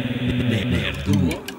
Nerduo.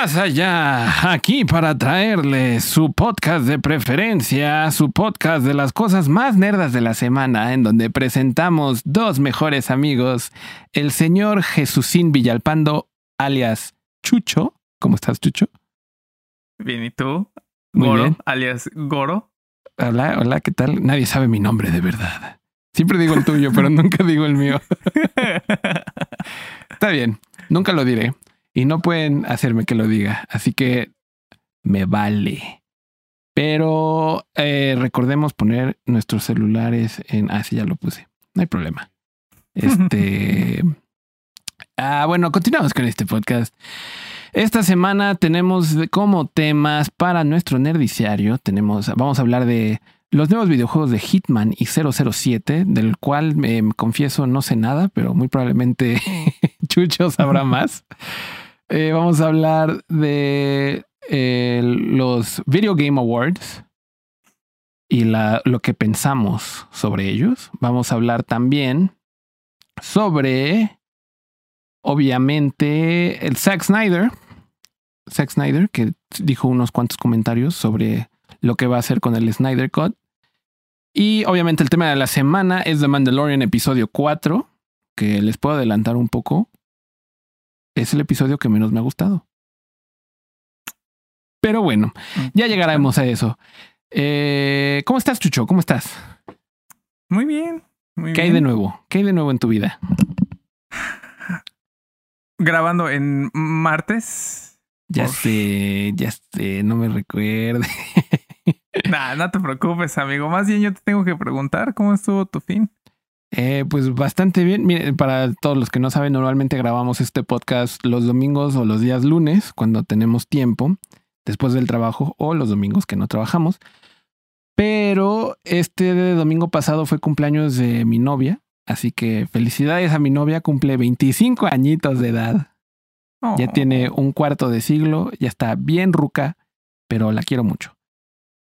Más allá, aquí para traerles su podcast de preferencia, su podcast de las cosas más nerdas de la semana, en donde presentamos dos mejores amigos, el señor Jesucín Villalpando, alias Chucho. ¿Cómo estás, Chucho? Bien, ¿y tú? Muy Goro, bien. alias Goro. Hola, hola, ¿qué tal? Nadie sabe mi nombre de verdad. Siempre digo el tuyo, pero nunca digo el mío. Está bien, nunca lo diré. Y no pueden hacerme que lo diga. Así que me vale. Pero eh, recordemos poner nuestros celulares en... Ah, sí, ya lo puse. No hay problema. Este... ah, bueno, continuamos con este podcast. Esta semana tenemos como temas para nuestro nerdiciario. Tenemos, vamos a hablar de los nuevos videojuegos de Hitman y 007, del cual me confieso no sé nada, pero muy probablemente Chucho sabrá más. Eh, vamos a hablar de eh, los Video Game Awards y lo que pensamos sobre ellos. Vamos a hablar también sobre, obviamente, el Zack Snyder. Zack Snyder, que dijo unos cuantos comentarios sobre lo que va a hacer con el Snyder Cut. Y obviamente el tema de la semana es The Mandalorian episodio 4, que les puedo adelantar un poco. Es el episodio que menos me ha gustado. Pero bueno, ya llegaremos a eso. Eh, ¿Cómo estás, Chucho? ¿Cómo estás? Muy bien. Muy ¿Qué hay de nuevo? ¿Qué hay de nuevo en tu vida? Grabando en martes. Ya Uf. sé, ya sé, no me recuerde. Nah, no te preocupes, amigo. Más bien yo te tengo que preguntar cómo estuvo tu fin. Eh, pues bastante bien. Miren, para todos los que no saben, normalmente grabamos este podcast los domingos o los días lunes, cuando tenemos tiempo, después del trabajo, o los domingos que no trabajamos. Pero este domingo pasado fue cumpleaños de mi novia, así que felicidades a mi novia, cumple 25 añitos de edad. Ya Oh. tiene un cuarto de siglo, ya está bien ruca, pero la quiero mucho.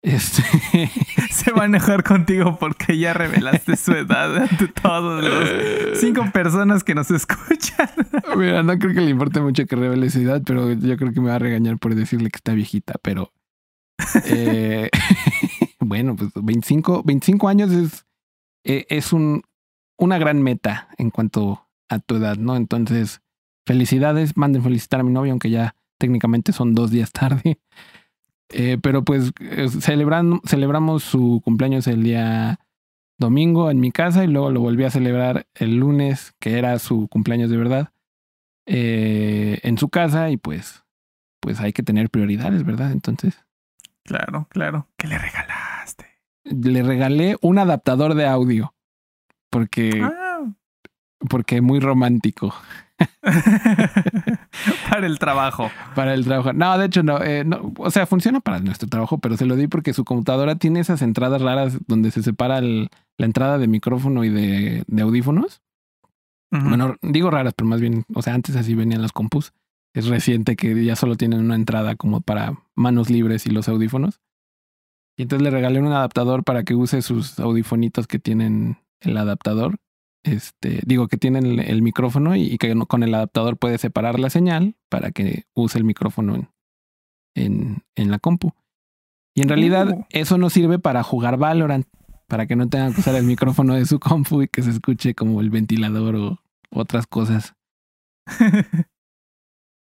Este, Se va a enojar contigo porque ya revelaste su edad ante todos los cinco personas que nos escuchan. Mira, no creo que le importe mucho que revele su edad, pero yo creo que me va a regañar por decirle que está viejita, pero... eh, bueno, pues 25, 25 años es, eh, es un, una gran meta en cuanto a tu edad, ¿no? Entonces, felicidades, manden felicitar a mi novia, aunque ya técnicamente son dos días tarde. Eh, pero pues eh, celebran, celebramos su cumpleaños el día domingo en mi casa y luego lo volví a celebrar el lunes, que era su cumpleaños de verdad, eh, en su casa y pues, pues hay que tener prioridades, ¿verdad? Entonces Claro, claro. ¿Qué le regalaste? le regalé un adaptador de audio porque, Ah. porque muy romántico Para el trabajo. para el trabajo. No, de hecho no, eh, no, o sea, funciona para nuestro trabajo, pero se lo di porque su computadora tiene esas entradas raras donde se separa el- la entrada de micrófono y de, de audífonos. Bueno, digo raras, pero más bien, o sea, antes así venían las compus. Es reciente que ya solo tienen una entrada como para manos libres y los audífonos. Y entonces le regalé un adaptador para que use sus audifonitos que tienen el adaptador. Este, digo que tienen el, el micrófono y, y que con el adaptador puede separar la señal para que use el micrófono en, en, en la compu. Y en realidad Uh. eso no sirve para jugar Valorant, para que no tengan que usar el micrófono de su compu y que se escuche como el ventilador o otras cosas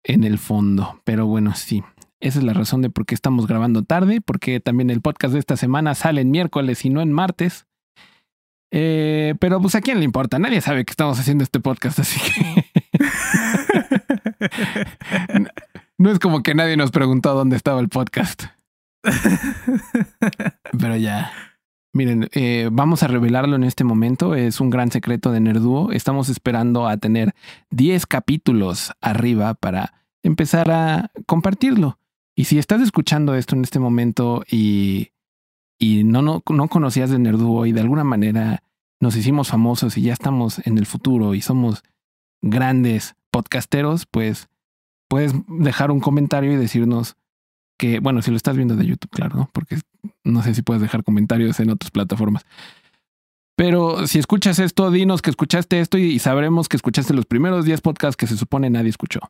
en el fondo. Pero bueno, sí. Esa es la razón de por qué estamos grabando tarde, porque también el podcast de esta semana sale en miércoles y no en martes. Eh, pero pues a quién le importa, nadie sabe que estamos haciendo este podcast, así que no es como que nadie nos preguntó dónde estaba el podcast. Pero ya. Miren, eh, vamos a revelarlo en este momento. Es un gran secreto de Nerduo. Estamos esperando a tener 10 capítulos arriba para empezar a compartirlo. Y si estás escuchando esto en este momento y, y no, no, no conocías de Nerduo y de alguna manera nos hicimos famosos y ya estamos en el futuro y somos grandes podcasteros, pues puedes dejar un comentario y decirnos que, bueno, si lo estás viendo de YouTube, claro. Porque no sé si puedes dejar comentarios en otras plataformas. Pero si escuchas esto, dinos que escuchaste esto y sabremos que escuchaste los primeros 10 podcasts que se supone nadie escuchó.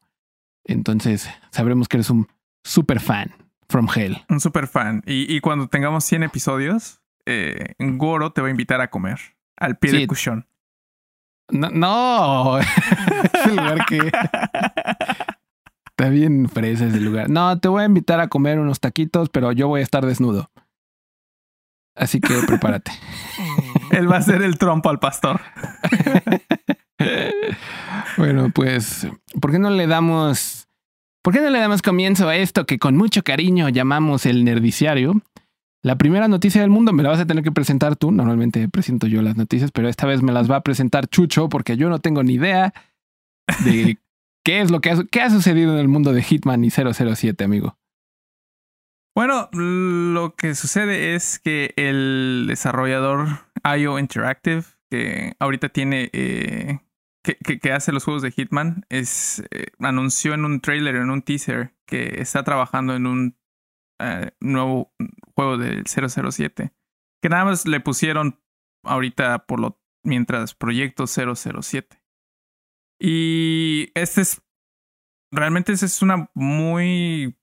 Entonces sabremos que eres un super fan from hell. Un super fan. Y, cuando tengamos 100 episodios, eh, Goro te va a invitar a comer al pie del cuchón. No, no. es el lugar que. Está bien fresa ese lugar. No, te voy a invitar a comer unos taquitos, pero yo voy a estar desnudo. Así que prepárate. Él va a ser el trompo al pastor. bueno, pues, ¿por qué no le damos. ¿Por qué no le damos comienzo a esto que con mucho cariño llamamos el nerdiciario? La primera noticia del mundo me la vas a tener que presentar tú. Normalmente presento yo las noticias, pero esta vez me las va a presentar Chucho porque yo no tengo ni idea de qué es lo que ha, qué ha sucedido en el mundo de Hitman y 007, amigo. Bueno, lo que sucede es que el desarrollador IO Interactive, que ahorita tiene, eh, que, hace los juegos de Hitman, es, eh, anunció en un trailer, en un teaser, que está trabajando en un eh, nuevo juego del 007. Que nada más le pusieron ahorita por lo mientras proyecto 007. Y este es realmente es una muy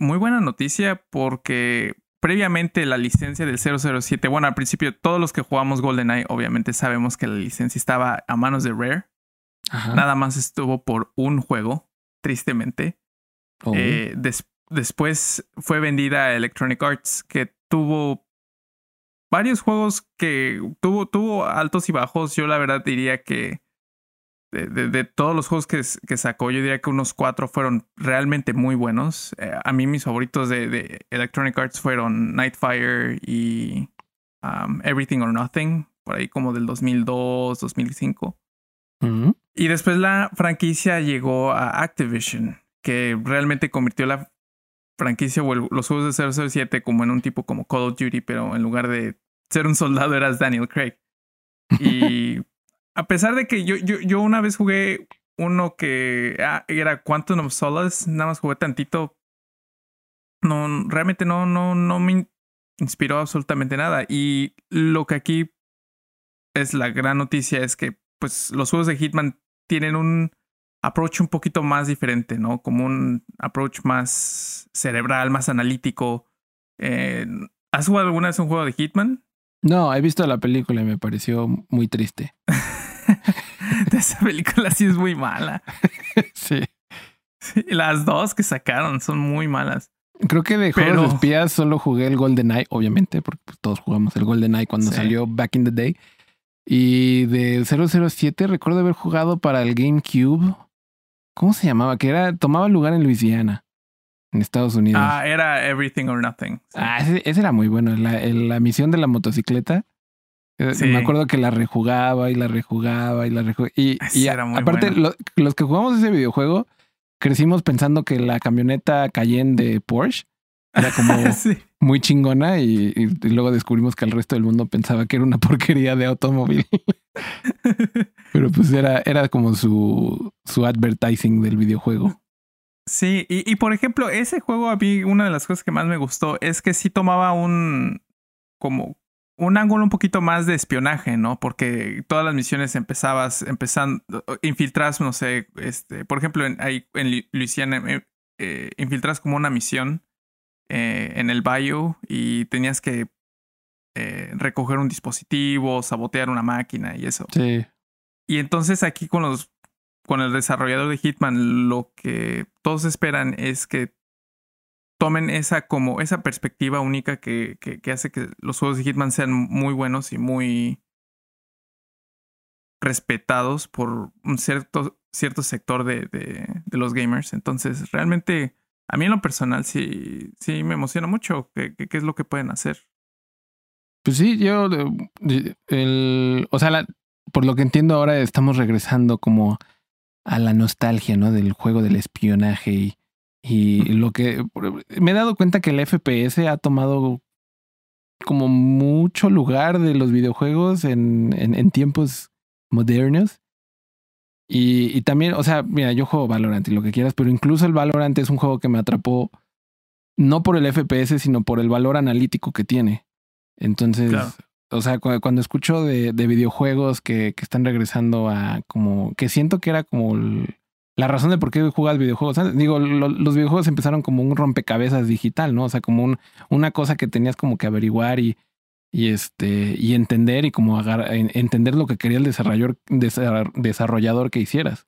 muy buena noticia porque previamente la licencia del 007, bueno, al principio todos los que jugamos GoldenEye obviamente sabemos que la licencia estaba a manos de Rare. Nada más estuvo por un juego, tristemente. Oh. Eh, después fue vendida a Electronic Arts, que tuvo varios juegos que tuvo, tuvo altos y bajos. Yo la verdad diría que de, todos los juegos que, que, sacó, yo diría que unos cuatro fueron realmente muy buenos. Eh, a mí mis favoritos de, Electronic Arts fueron Nightfire y um, Everything or Nothing, por ahí como del 2002, 2005. Y después la franquicia llegó a Activision, que realmente convirtió la franquicia o los juegos de 007 como en un tipo como Call of Duty, pero en lugar de ser un soldado eras Daniel Craig. Y a pesar de que yo, yo, yo una vez jugué uno que ah, era Quantum of Solace, nada más jugué tantito. No, realmente no, no, no me inspiró absolutamente nada. Y lo que aquí es la gran noticia es que pues los juegos de Hitman tienen un approach un poquito más diferente, ¿no? Como un approach más cerebral, más analítico. Eh, ¿Has jugado alguna vez un juego de Hitman? No, he visto la película y me pareció muy triste. Esa película sí es muy mala. sí. Las dos que sacaron son muy malas. Creo que de juegos de espías solo jugué el Golden Eye, obviamente, porque pues, todos jugamos el Golden Eye cuando salió back in the day. Y del 007 recuerdo haber jugado para el GameCube. ¿Cómo se llamaba? Que era, tomaba lugar en Luisiana, en Estados Unidos. Ah, era Everything or Nothing. Ah, ese, era muy bueno. La, la misión de la motocicleta eh, me acuerdo que la rejugaba y la rejugaba y la rejugaba. Y, y aparte, los que jugamos ese videojuego, crecimos pensando que la camioneta Cayenne de Porsche era como muy chingona y, luego descubrimos que el resto del mundo pensaba que era una porquería de automóvil. Pero pues era, era como su, su advertising del videojuego. Sí, y, y por ejemplo, ese juego a mí una de las cosas que más me gustó es que sí tomaba un como un ángulo un poquito más de espionaje, ¿no? Porque todas las misiones empezabas, empezando, infiltras, no sé, este, por ejemplo, en, ahí en Luisiana, eh, eh, infiltras como una misión eh, en el bayou y tenías que recoger un dispositivo, sabotear una máquina y eso. Sí. Y entonces aquí con los, con el desarrollador de Hitman, lo que todos esperan es que tomen esa como esa perspectiva única que, que, hace que los juegos de Hitman sean muy buenos y muy respetados por un cierto, cierto sector de, de, los gamers. Entonces, realmente, a mí en lo personal sí, sí me emociona mucho qué, qué, es lo que pueden hacer. Pues sí, yo, el, o sea, por lo que entiendo ahora estamos regresando como a la nostalgia, ¿no? Del juego del espionaje y y lo que me he dado cuenta que el FPS ha tomado como mucho lugar de los videojuegos en, en, en tiempos modernos. Y, y, también, o sea, mira, yo juego Valorant y lo que quieras, pero incluso el Valorant es un juego que me atrapó no por el FPS, sino por el valor analítico que tiene. Entonces, claro. o sea, cuando, escucho de, de videojuegos que, que, están regresando a como que siento que era como el, la razón de por qué juegas videojuegos. Digo, lo, los videojuegos empezaron como un rompecabezas digital, ¿no? O sea, como un, una cosa que tenías como que averiguar y, este y entender y como entender lo que quería el desarrollador, desarrollador que hicieras.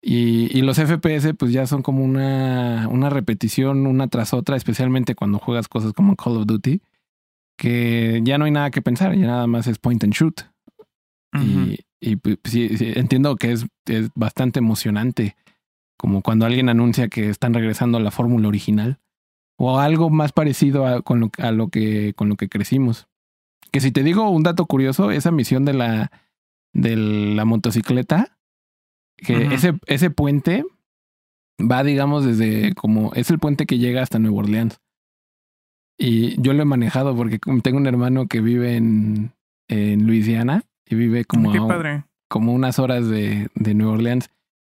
Y, los FPS pues ya son como una, una repetición una tras otra, especialmente cuando juegas cosas como Call of Duty, que ya no hay nada que pensar, ya nada más es point and shoot. Y, pues, sí, sí, entiendo que es, es bastante emocionante, como cuando alguien anuncia que están regresando a la fórmula original o algo más parecido a, con lo, a lo que con lo que crecimos. Que si te digo un dato curioso, esa misión de la de la motocicleta, que uh -huh. ese ese puente va digamos desde como es el puente que llega hasta Nueva Orleans. Y yo lo he manejado porque tengo un hermano que vive en en Luisiana y vive como, a, como unas horas de, de Nueva Orleans.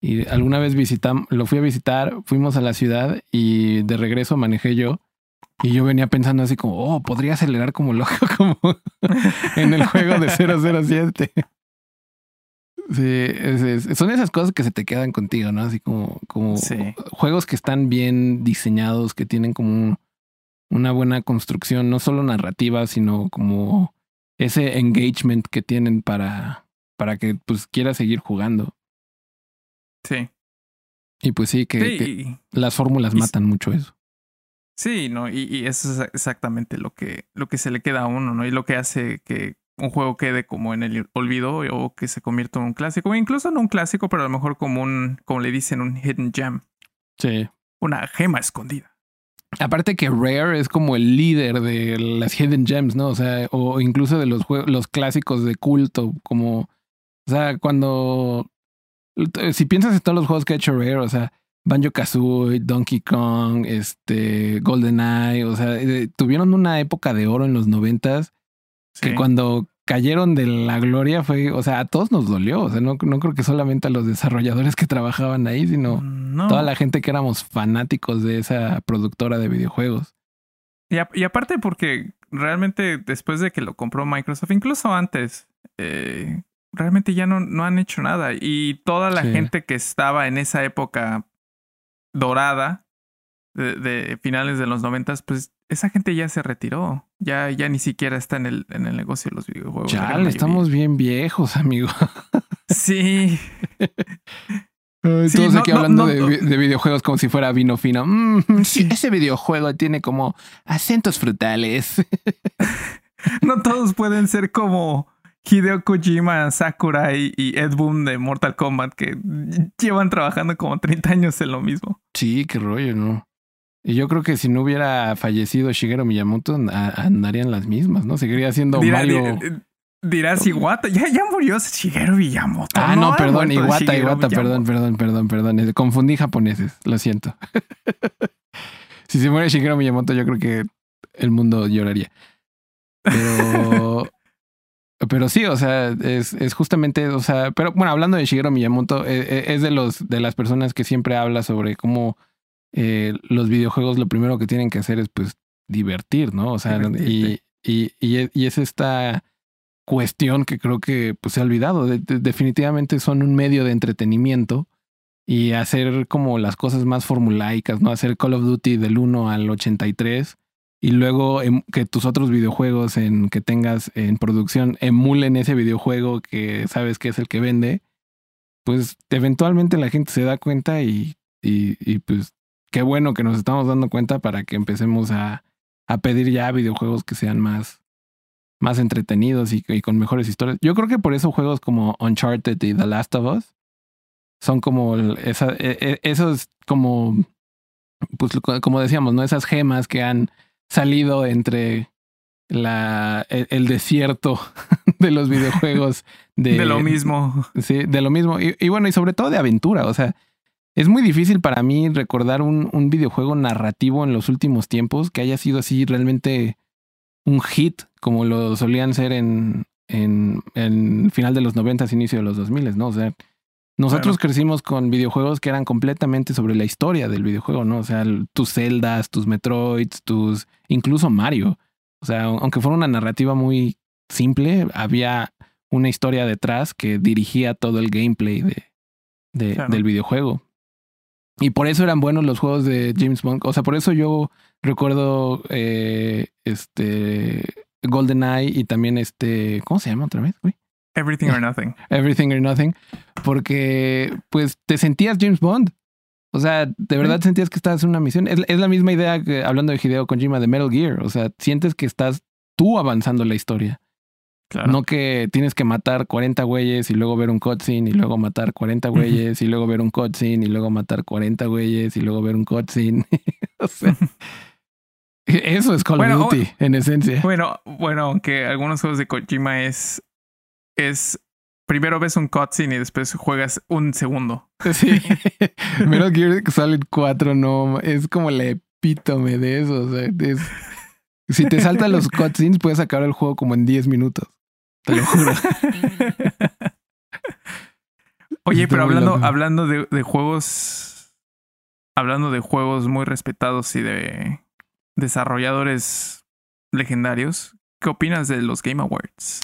Y alguna vez visitamos, lo fui a visitar, fuimos a la ciudad y de regreso manejé yo. Y yo venía pensando así como, oh, podría acelerar como loco, como en el juego de 007. Sí, es, es, son esas cosas que se te quedan contigo, ¿no? Así como, como sí. juegos que están bien diseñados, que tienen como un, una buena construcción, no solo narrativa, sino como ese engagement que tienen para, para que pues quiera seguir jugando. Sí. Y pues sí, que, sí, que las fórmulas matan mucho eso. Sí, no, y, y, eso es exactamente lo que, lo que se le queda a uno, ¿no? Y lo que hace que un juego quede como en el olvido o que se convierta en un clásico, o incluso no un clásico, pero a lo mejor como un, como le dicen, un hidden gem. Sí. Una gema escondida. Aparte que Rare es como el líder de las hidden gems, ¿no? O sea, o incluso de los juegos, los clásicos de culto, como, o sea, cuando, si piensas en todos los juegos que ha hecho Rare, o sea, Banjo Kazooie, Donkey Kong, este, GoldenEye, o sea, eh, tuvieron una época de oro en los noventas sí. que cuando cayeron de la gloria fue, o sea, a todos nos dolió, o sea, no, no creo que solamente a los desarrolladores que trabajaban ahí, sino no. toda la gente que éramos fanáticos de esa productora de videojuegos. Y, a, y aparte porque realmente después de que lo compró Microsoft, incluso antes, eh, realmente ya no, no han hecho nada y toda la sí. gente que estaba en esa época dorada de, de finales de los noventas, pues esa gente ya se retiró. Ya, ya ni siquiera está en el, en el negocio de los videojuegos. Ya, estamos bien viejos, amigo. Sí. Ay, sí, todos aquí no, hablando no, de, de, videojuegos como si fuera vino fino. Mm, sí, ese videojuego tiene como acentos frutales. no todos pueden ser como Hideo Kojima, Sakurai y Ed Boon de Mortal Kombat que llevan trabajando como 30 años en lo mismo. Sí, qué rollo, ¿no? Y yo creo que si no hubiera fallecido Shigeru Miyamoto, andarían las mismas, ¿no? Seguiría siendo Dirá, Mario. Dirás Iwata, ya, ya murió Shigeru Miyamoto. Ah, no, no perdón, Iwata, Iwata, perdón, perdón, perdón, perdón. Confundí japoneses, lo siento. si se muere Shigeru Miyamoto, yo creo que el mundo lloraría. Pero. pero sí, o sea, es, es justamente, o sea, pero bueno, hablando de Shigeru Miyamoto, es, es de los de las personas que siempre habla sobre cómo eh, los videojuegos lo primero que tienen que hacer es pues divertir, ¿no? O sea, y, y, y, y, es esta cuestión que creo que pues se ha olvidado. De, de, definitivamente son un medio de entretenimiento y hacer como las cosas más formulaicas, ¿no? Hacer Call of Duty del 1 al 83 y luego em, que tus otros videojuegos en que tengas en producción emulen ese videojuego que sabes que es el que vende, pues eventualmente la gente se da cuenta y, y, y pues qué bueno que nos estamos dando cuenta para que empecemos a, a pedir ya videojuegos que sean más, más entretenidos y, y, con mejores historias. Yo creo que por eso juegos como Uncharted y The Last of Us son como esa, e, e, esos como, pues como decíamos, ¿no? Esas gemas que han salido entre la, el, el desierto de los videojuegos. De, de lo mismo. Sí, de lo mismo. Y, y bueno, y sobre todo de aventura. O sea, es muy difícil para mí recordar un, un, videojuego narrativo en los últimos tiempos que haya sido así realmente un hit como lo solían ser en, en, en final de los 90, inicio de los 2000, ¿no? O sea, nosotros crecimos con videojuegos que eran completamente sobre la historia del videojuego, ¿no? O sea, tus Zeldas, tus Metroids, tus. incluso Mario. O sea, aunque fuera una narrativa muy simple, había una historia detrás que dirigía todo el gameplay de, de del videojuego. Y por eso eran buenos los juegos de James Bond. O sea, por eso yo recuerdo eh, este GoldenEye y también este. ¿Cómo se llama otra vez, güey? Everything or Nothing. Everything or Nothing. Porque, pues, te sentías James Bond. O sea, de verdad sentías que estabas en una misión. Es, la misma idea que hablando de Hideo Kojima de Metal Gear. O sea, sientes que estás tú avanzando la historia. Claro. No que tienes que matar 40 güeyes y luego ver un cutscene y luego matar 40 güeyes y luego ver un cutscene y luego matar 40 güeyes y luego ver un cutscene. o sea, eso es Call of Duty en esencia. Bueno, bueno, aunque algunos juegos de Kojima es es primero ves un cutscene y después juegas un segundo. Sí. Metal Gear Solid 4 no es como la epítome de eso. O sea, si te saltan los cutscenes, puedes acabar el juego como en 10 minutos. Te lo juro. Oye, pero hablando, hablando de, de, juegos. Hablando de juegos muy respetados y de desarrolladores legendarios, ¿qué opinas de los Game Awards?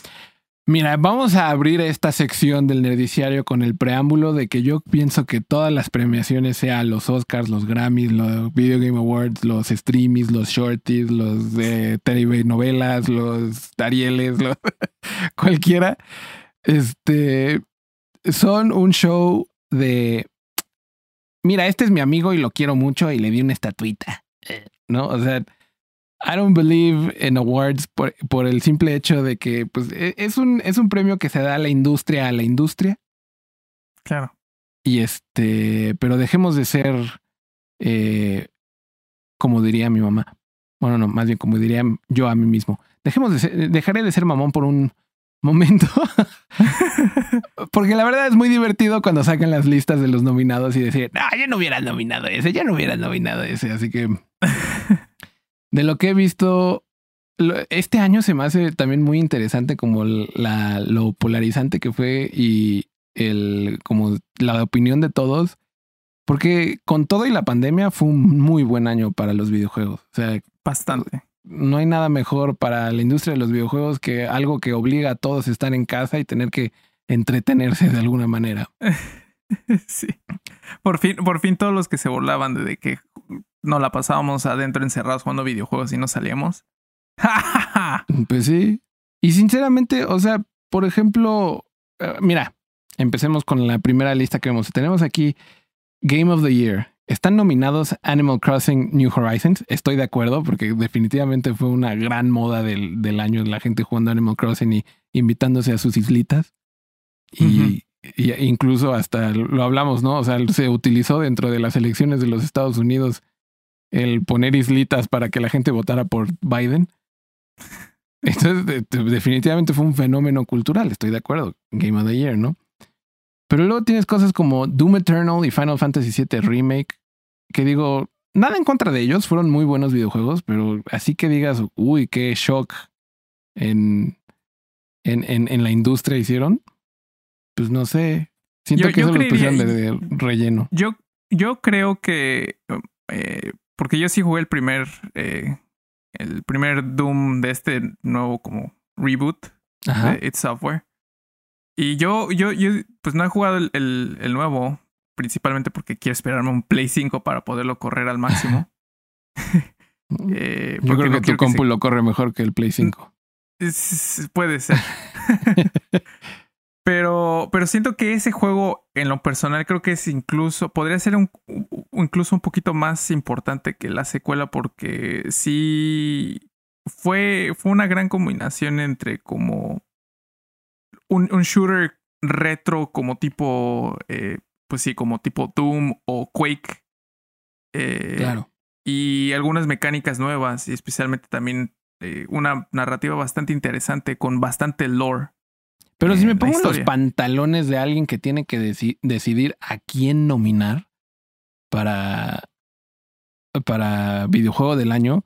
Mira, vamos a abrir esta sección del nerdiciario con el preámbulo de que yo pienso que todas las premiaciones, sea los Oscars, los Grammys, los Video Game Awards, los Streamies, los Shorties, los de TV novelas, los Arieles, cualquiera, este, son un show de, mira, este es mi amigo y lo quiero mucho y le di una estatuita, ¿no? O sea, I don't believe in awards por, por, el simple hecho de que pues, e, es, un, es un premio que se da a la industria a la industria. Claro. Y este, pero dejemos de ser, eh, como diría mi mamá. Bueno, no, más bien como diría yo a mí mismo. Dejemos de ser, dejaré de ser mamón por un momento. Porque la verdad es muy divertido cuando sacan las listas de los nominados y decir, ah, yo no hubiera nominado ese, yo no hubiera nominado ese. Así que de lo que he visto, este año se me hace también muy interesante como la, lo polarizante que fue y el, como la opinión de todos. Porque con todo y la pandemia fue un muy buen año para los videojuegos. O sea, bastante. No hay nada mejor para la industria de los videojuegos que algo que obliga a todos a estar en casa y tener que entretenerse de alguna manera. sí. Por fin, por fin todos los que se burlaban de que no la pasábamos adentro encerrados jugando videojuegos y no salíamos. pues sí. Y sinceramente, o sea, por ejemplo, eh, mira, empecemos con la primera lista que vemos. Tenemos aquí Game of the Year. Están nominados Animal Crossing New Horizons. Estoy de acuerdo porque definitivamente fue una gran moda del, del año la gente jugando Animal Crossing y invitándose a sus islitas. Y, y incluso hasta lo hablamos, ¿no? O sea, se utilizó dentro de las elecciones de los Estados Unidos el poner islitas para que la gente votara por Biden. Entonces, definitivamente fue un fenómeno cultural, estoy de acuerdo. Game of the Year, ¿no? Pero luego tienes cosas como Doom Eternal y Final Fantasy VII Remake, que digo, nada en contra de ellos, fueron muy buenos videojuegos, pero así que digas, uy, qué shock en, en, en, en la industria hicieron, pues no sé. Siento que eso lo pusieron de, relleno. Yo, yo creo que eh, porque yo sí jugué el primer. Eh, el primer Doom de este nuevo como reboot de It Software. Y yo, yo, yo, pues no he jugado el, el, nuevo, principalmente porque quiero esperarme un Play 5 para poderlo correr al máximo. eh, yo creo que tu compu lo corre mejor que el Play 5. puede ser. Pero, pero siento que ese juego, en lo personal, creo que es incluso, podría ser un, incluso un poquito más importante que la secuela, porque sí fue, fue una gran combinación entre como un, un shooter retro, como tipo, eh, pues sí, como tipo Doom o Quake. Eh, claro. Y algunas mecánicas nuevas, y especialmente también eh, una narrativa bastante interesante con bastante lore. Pero si me pongo los pantalones de alguien que tiene que decidir a quién nominar para, para videojuego del año,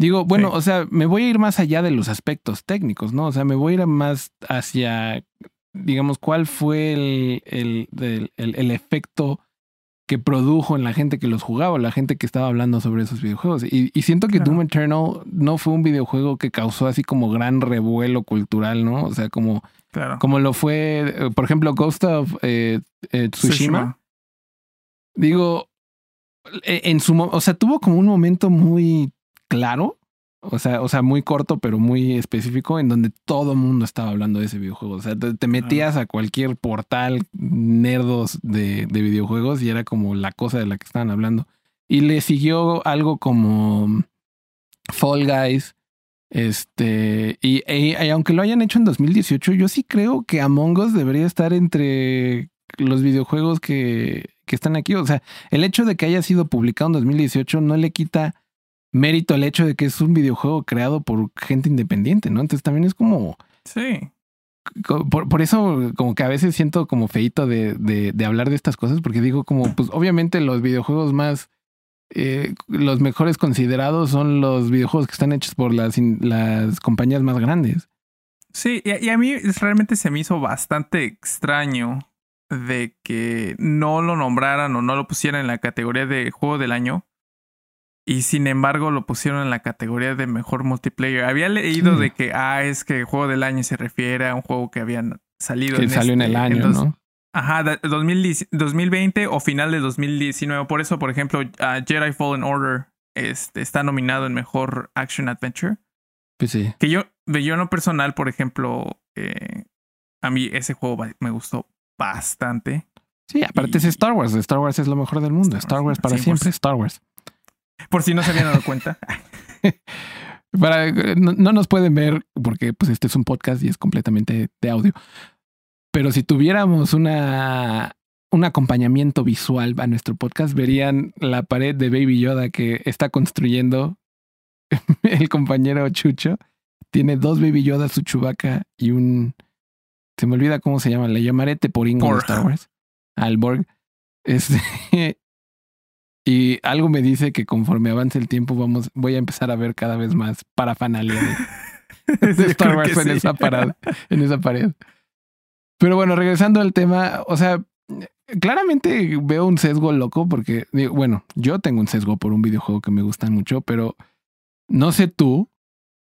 Digo, bueno, Sí. o sea, me voy a ir más allá de los aspectos técnicos, ¿no? O sea, me voy a ir más hacia, digamos, cuál fue el- el- el efecto que produjo en la gente que los jugaba, la gente que estaba hablando sobre esos videojuegos. Y, y siento que Claro. Doom Eternal no fue un videojuego que causó así como gran revuelo cultural, ¿no? O sea, como, Claro. como lo fue, eh, por ejemplo, Ghost of eh, eh, Tsushima. Digo, e- en su, o sea, tuvo como un momento muy claro, o sea, o sea, muy corto, pero muy específico, en donde todo el mundo estaba hablando de ese videojuego. O sea, te, te metías a cualquier portal nerdos de, de videojuegos y era como la cosa de la que estaban hablando. Y le siguió algo como Fall Guys. Este, y, y- y aunque lo hayan hecho en 2018, yo sí creo que Among Us debería estar entre los videojuegos que, que están aquí. O sea, el hecho de que haya sido publicado en 2018 no le quita mérito al hecho de que es un videojuego creado por gente independiente, ¿no? Entonces también es como, Sí. por, por eso como que a veces siento como feito de, de, de hablar de estas cosas, porque digo como, pues obviamente los videojuegos más, eh, los mejores considerados son los videojuegos que están hechos por las, las compañías más grandes. Sí, y, y a mí realmente se me hizo bastante extraño de que no lo nombraran o no lo pusieran en la categoría de juego del año. Y sin embargo lo pusieron en la categoría de mejor multiplayer. Había leído Sí. de que, ah, es que juego del año se refiere a un juego que habían salido Que en salió en este- el año, dos- ¿no? Ajá, da- 2010 2020 o final de 2019. Por eso, por ejemplo, Jedi Fallen Order este, está nominado en mejor Action Adventure. Pues sí. Que yo, de yo en lo personal, por ejemplo, eh, a mí ese juego me gustó bastante. Sí, aparte es Star Wars. Star Wars es lo mejor del mundo. Star Star Wars para 100%. siempre. Star Wars. Por si no se habían dado cuenta. Para, no, no nos pueden ver porque pues este es un podcast y es completamente de audio. Pero si tuviéramos una un acompañamiento visual a nuestro podcast, verían la pared de Baby Yoda que está construyendo el compañero Chucho. Tiene dos Baby Yoda, su Chewbacca y un... Se me olvida cómo se llama. Le llamaré Teporingo de. Star Wars. Al Borg. Este, y algo me dice que conforme avance el tiempo vamos, voy a empezar a ver cada vez más parafanalía de, Star Wars en sí. esa parada, en esa pared. Pero bueno, regresando al tema, o sea, claramente veo un sesgo loco porque, digo, bueno, yo tengo un sesgo por un videojuego que me gusta mucho, pero no sé tú,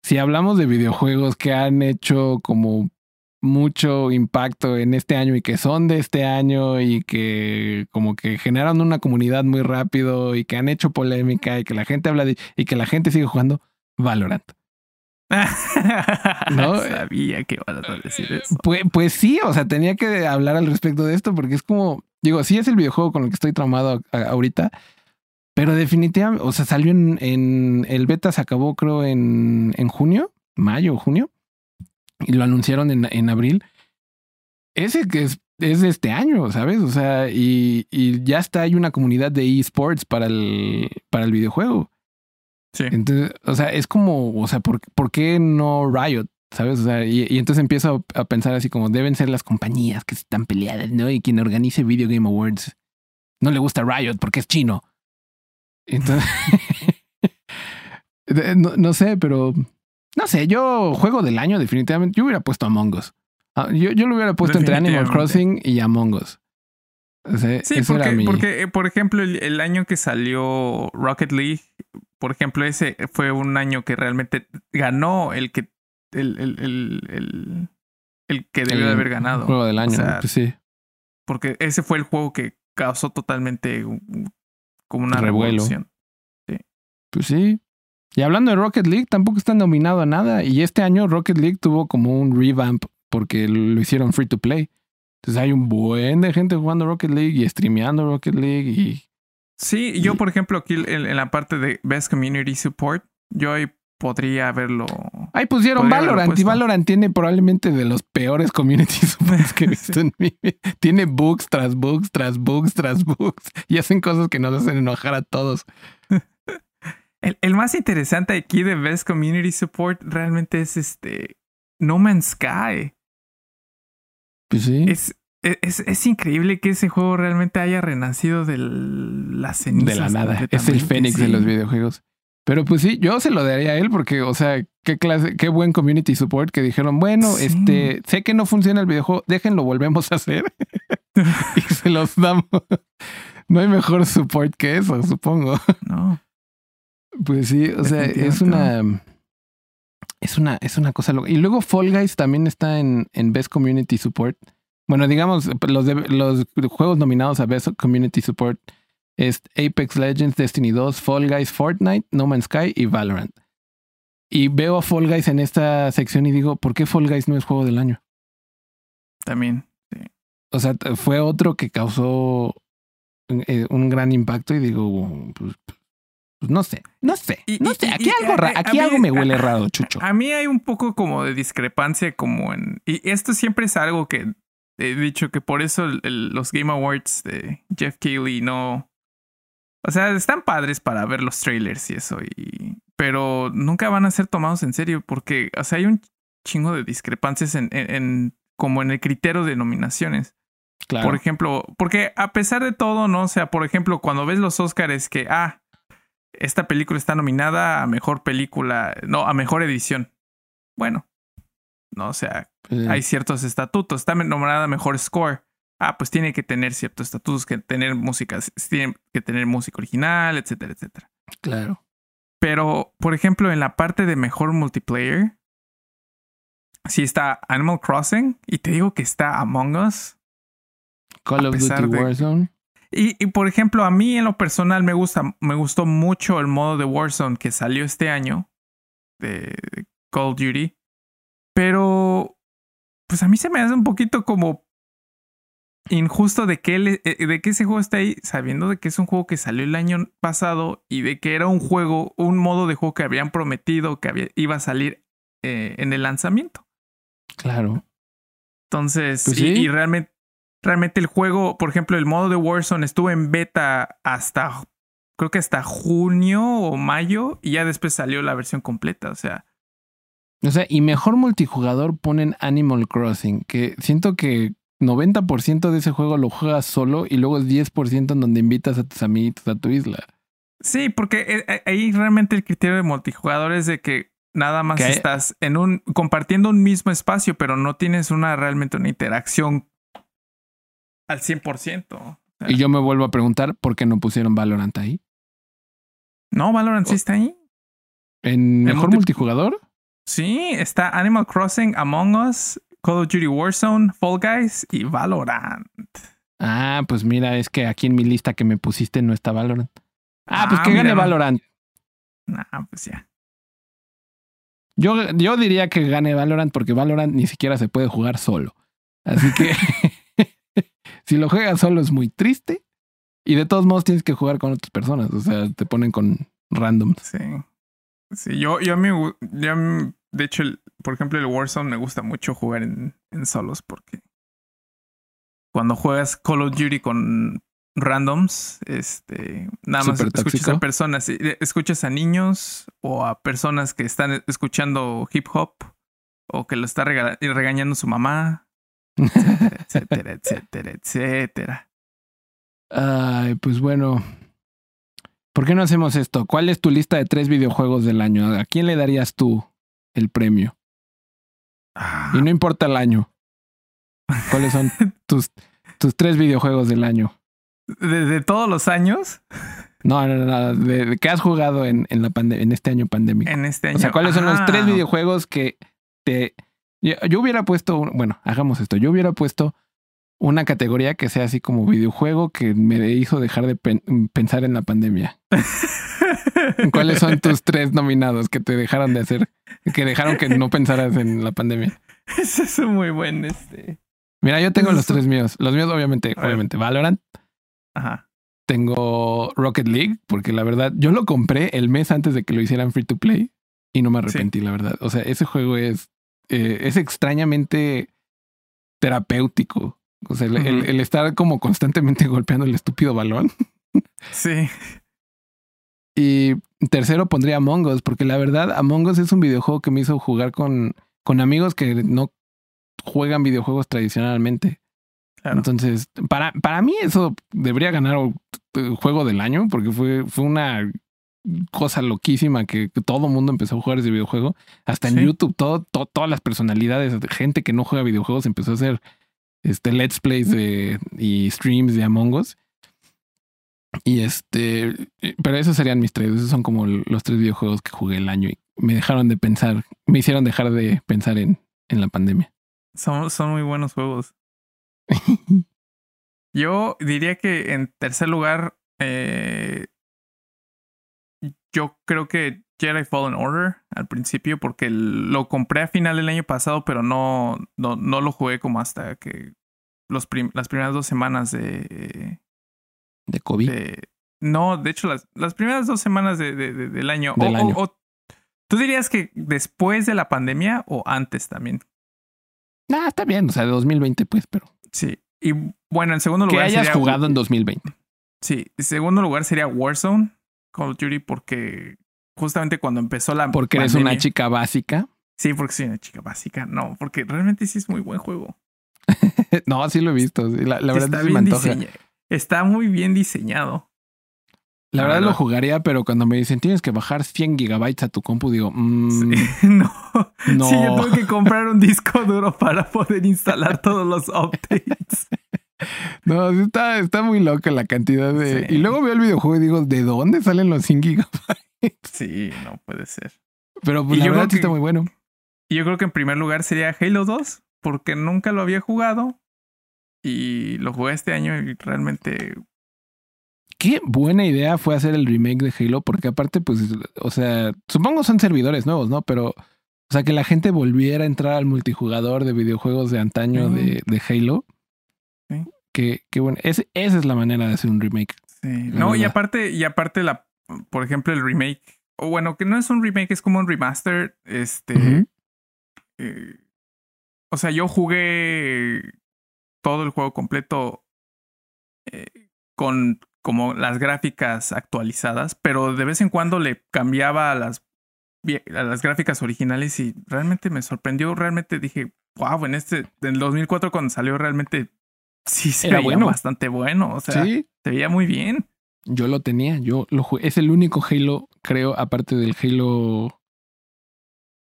si hablamos de videojuegos que han hecho como mucho impacto en este año y que son de este año y que como que generan una comunidad muy rápido y que han hecho polémica y que la gente habla de y que la gente sigue jugando Valorant. No, Sabía que ibas a decir eso. Pues, pues sí, o sea, tenía que hablar al respecto de esto porque es como, digo, sí es el videojuego con el que estoy traumado ahorita, pero definitivamente, o sea, salió en, en el beta, se acabó creo en, en junio, mayo o junio, y lo anunciaron en, en abril. Ese que es, es de este año, ¿sabes? O sea, y, y ya está, hay una comunidad de esports para el, para el videojuego. Sí. Entonces, o sea, es como, o sea, ¿por, por qué no Riot? ¿Sabes? O sea, y, y entonces empiezo a, a pensar así como deben ser las compañías que están peleadas, ¿no? Y quien organice Video Game Awards no le gusta Riot porque es chino. Entonces, no, no sé, pero no sé, yo juego del año definitivamente, yo hubiera puesto Among Us. Ah, Yo, yo lo hubiera puesto entre Animal. Crossing y Among Us. Sí, ese era porque, mi- porque, por ejemplo, el, el año que salió Rocket League, por ejemplo, ese fue un año que realmente ganó el que el, el, el, que debió de haber ganado. Juego del año, O sea, pues sí. Porque ese fue el juego que causó totalmente como una Revuelo. revolución. Pues sí. Y hablando de Rocket League, tampoco está nominado a nada. Y este año Rocket League tuvo como un revamp porque lo hicieron free to play. Entonces hay un buen de gente jugando Rocket League y streameando Rocket League. Y Sí, yo, por ejemplo, aquí en, en la parte de Best Community Support, yo ahí podría haberlo. ahí pusieron Valorant. Y. Valorant tiene probablemente de los peores community supports que he visto en mi vida. Tiene bugs tras bugs, tras bugs, tras bugs. Y hacen cosas que nos hacen enojar a todos. El, el más interesante aquí de Best Community Support realmente es este No Man's Sky. Pues sí. Es, es, es increíble que ese juego realmente haya renacido de las cenizas. de la nada. Es el fénix de los videojuegos. Pero pues sí, yo se lo daría a él porque, o sea, qué clase, qué buen community support que dijeron, bueno, Sí. este, sé que no funciona el videojuego, déjenlo, volvemos a hacer y se los damos. No hay mejor support que eso, supongo. No. Pues sí, o sea, es una. Es una, es una cosa loca. Y luego Fall Guys también está en, en Best Community Support. Bueno, digamos, los, de, los juegos nominados a Best Community Support es Apex Legends, Destiny 2, Fall Guys, Fortnite, No Man's Sky y Valorant. Y veo a Fall Guys en esta sección y digo, ¿por qué Fall Guys no es juego del año? También. O sea, fue otro que causó eh, un gran impacto y digo, pues no sé, no sé, Y- no sé. Aquí y- algo, a- a aquí mí- algo me huele raro, Chucho. A mí hay un poco como de discrepancia como en... Y esto siempre es algo que he dicho que por eso el- el- los Game Awards de Jeff Keighley no... O sea, están padres para ver los trailers y eso, y, pero nunca van a ser tomados en serio porque, o sea, hay un chingo de discrepancias en, en- en- como en el criterio de nominaciones. Claro. Por ejemplo, porque a pesar de todo, ¿no? O sea, por ejemplo, cuando ves los Oscars que, ah, esta película está nominada a mejor película, no, a mejor edición. Bueno, no, o sea, Pues, hay ciertos estatutos. Está nominada a mejor score. Ah, pues tiene que tener ciertos estatutos, que tener música, tiene que tener música original, etcétera, etcétera. claro. Pero, por ejemplo, en la parte de mejor multiplayer, sí está Animal Crossing y te digo que está Among Us. Call of Duty de- Warzone. Y, y, por ejemplo, a mí en lo personal me gusta, me gustó mucho el modo de Warzone que salió este año de Call of Duty. Pero, pues a mí se me hace un poquito como injusto de que, él- eh, de que ese juego está ahí, sabiendo de que es un juego que salió el año pasado y de que era un juego, un modo de juego que habían prometido que había- iba a salir eh, en el lanzamiento. Claro. Entonces, Pues y realmente, realmente el juego, por ejemplo, el modo de Warzone estuvo en beta hasta, creo que hasta junio o mayo, y ya después salió la versión completa. O sea, O sea, y mejor multijugador ponen Animal Crossing, que siento que 90% de ese juego lo juegas solo y luego es 10% en donde invitas a tus amiguitos a tu isla. sí, porque eh, eh, ahí realmente el criterio de multijugador es de que nada más estás en un, compartiendo un mismo espacio, pero no tienes una realmente una interacción al 100%. O sea, Y yo me vuelvo a preguntar por qué no pusieron Valorant ahí. no, Valorant sí está ahí. ¿En mejor multi- multijugador? Sí, está Animal Crossing, Among Us, Call of Duty Warzone, Fall Guys y Valorant. Ah, pues mira, es que aquí en mi lista que me pusiste no está Valorant. Ah, pues Ah, que gane mira. Valorant. Nah, pues ya. Yo, yo diría que gane Valorant porque Valorant ni siquiera se puede jugar solo. Así que si lo juegas solo es muy triste. Y de todos modos tienes que jugar con otras personas. O sea, te ponen con randoms. Sí. Sí, yo, yo me gu- yo, de hecho, el- por ejemplo, el Warzone me gusta mucho jugar en, en solos porque cuando juegas Call of Duty con randoms, este, nada más escuchas tóxico. a personas, eh, escuchas a niños o a personas que están escuchando hip hop o que lo está rega- regañando su mamá, etcétera, etcétera, etcétera. Ay, pues bueno. ¿Por qué no hacemos esto? ¿Cuál es tu lista de tres videojuegos del año? ¿A quién le darías tú el premio? Ah, Y no importa el año. ¿Cuáles son tus, tus tres videojuegos del año? de, de todos los años No, no, no, de, de que has jugado en, en, la pande- en este año pandémico. en este año. O sea, ¿cuáles son los Ah, tres videojuegos que te... Yo, hubiera puesto, bueno, hagamos esto, yo hubiera puesto una categoría que sea así como videojuego que me hizo dejar de pen- pensar en la pandemia. ¿Cuáles son tus tres nominados que te dejaron de hacer, que dejaron que no pensaras en la pandemia? Ese es un muy buen este. Mira, yo tengo los tres míos. Los míos, obviamente, obviamente, Valorant. Ajá. Tengo Rocket League, porque la verdad, yo lo compré el mes antes de que lo hicieran free to play y no me arrepentí, la verdad. O sea, ese juego es, eh, es extrañamente terapéutico. O sea, el, el- Ujú. el estar como constantemente golpeando el estúpido balón. Sí. Y tercero pondría Among Us, porque la verdad, Among Us es un videojuego que me hizo jugar con, con amigos que no juegan videojuegos tradicionalmente. Claro. Entonces, para, para mí eso debería ganar el juego del año, porque fue, fue una cosa loquísima que, todo mundo empezó a jugar ese videojuego. Hasta en YouTube, todo, todas las personalidades, gente que no juega videojuegos empezó a hacer este let's plays de, y streams de Among Us. Y este, pero esos serían mis tres. Esos son como los tres videojuegos que jugué el año y me dejaron de pensar, me hicieron dejar de pensar en, en la pandemia. Son, son muy buenos juegos. Yo diría que en tercer lugar, eh, yo creo que Jedi Fallen Order al principio, porque lo compré a final del año pasado, pero no, no, no lo jugué como hasta que los las primeras dos semanas de. ¿De COVID? no, de hecho, las, las primeras dos semanas de, del año. Del año. ¿Tú dirías que después de la pandemia o antes también? Ah, está bien, o sea, de 2020, pues, pero. Sí. Y bueno, en segundo lugar. Que hayas jugado en 2020. Sí. En segundo lugar sería Warzone, Call of Duty, porque justamente cuando empezó la. Porque eres una chica básica. Sí, porque soy una chica básica. No, porque realmente sí es muy buen juego. no, sí lo he visto. La, verdad está, bien está muy bien diseñado. La, verdad, lo jugaría, pero cuando me dicen tienes que bajar 100 gigabytes a tu compu, digo, mm, no. no. Sí, yo tuve que comprar un disco duro para poder instalar todos los updates. No, está, está muy loca la cantidad de. Y luego veo el videojuego y digo, ¿de dónde salen los 100 gigabytes? Sí, no puede ser. Pero pues, la verdad sí está muy bueno. Y yo creo que en primer lugar sería Halo 2, porque nunca lo había jugado. Y lo jugué este año y realmente qué buena idea fue hacer el remake de Halo, porque aparte, pues, o sea, supongo son servidores nuevos, ¿no? Pero, o sea, que la gente volviera a entrar al multijugador de videojuegos de antaño de, de, Halo. Sí. Que, que bueno, esa es la manera de hacer un remake. Sí. No, y aparte, y aparte la, por ejemplo, el remake, o bueno, que no es un remake, es como un remaster, este... Eh, o sea, yo jugué todo el juego completo eh, con como las gráficas actualizadas, pero de vez en cuando le cambiaba a las, a las gráficas originales y realmente me sorprendió, realmente dije, wow, en este, en el 2004 cuando salió realmente sí se veía bastante bueno, o sea, se veía muy bien. Yo lo tenía, yo lo jugué, es el único Halo, creo, aparte del Halo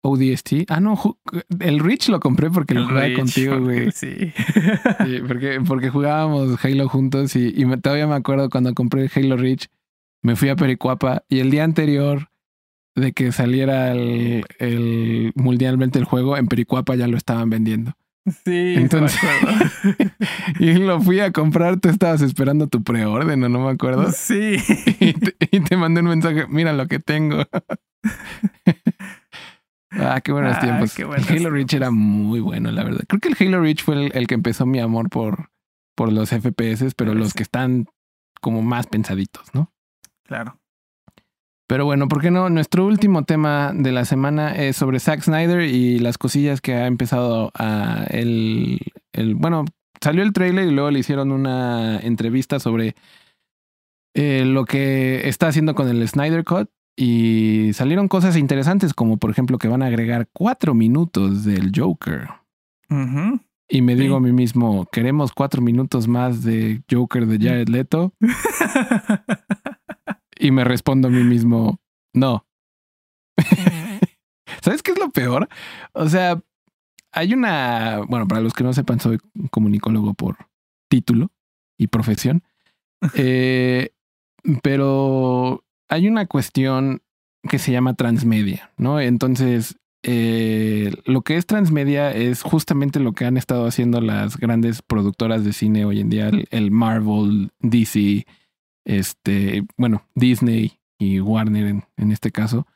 ODST. Ah, no, el Reach lo compré porque lo jugaba contigo, güey. Sí. porque, porque jugábamos Halo juntos y, todavía me acuerdo cuando compré Halo Reach, me fui a Pericuapa y el día anterior de que saliera el, mundialmente el juego, en Pericuapa ya lo estaban vendiendo. Sí, entonces. y lo fui a comprar, tú estabas esperando tu preorden, ¿o no me acuerdo? Sí. y, te, y te mandé un mensaje, mira lo que tengo. Ah, qué buenos tiempos. Halo Reach era muy bueno, la verdad. Creo que el Halo Reach fue el, que empezó mi amor por, por los FPS, pero los que están como más pensaditos, ¿no? Claro. Pero bueno, ¿por qué no? Nuestro último tema de la semana es sobre Zack Snyder y las cosillas que ha empezado a el, el bueno, salió el trailer y luego le hicieron una entrevista sobre eh, lo que está haciendo con el Snyder Cut y salieron cosas interesantes, como por ejemplo que van a agregar cuatro minutos del Joker. Y me digo a mí mismo, ¿queremos cuatro minutos más de Joker de Jared Leto? y me respondo a mí mismo, no. ¿Sabes qué es lo peor? O sea, hay una, bueno, para los que no sepan, soy comunicólogo por título y profesión. Eh, pero hay una cuestión que se llama transmedia, ¿no? Entonces, eh, lo que es transmedia es justamente lo que han estado haciendo las grandes productoras de cine hoy en día, el, Marvel, DC, este, bueno, Disney y Warner en este caso,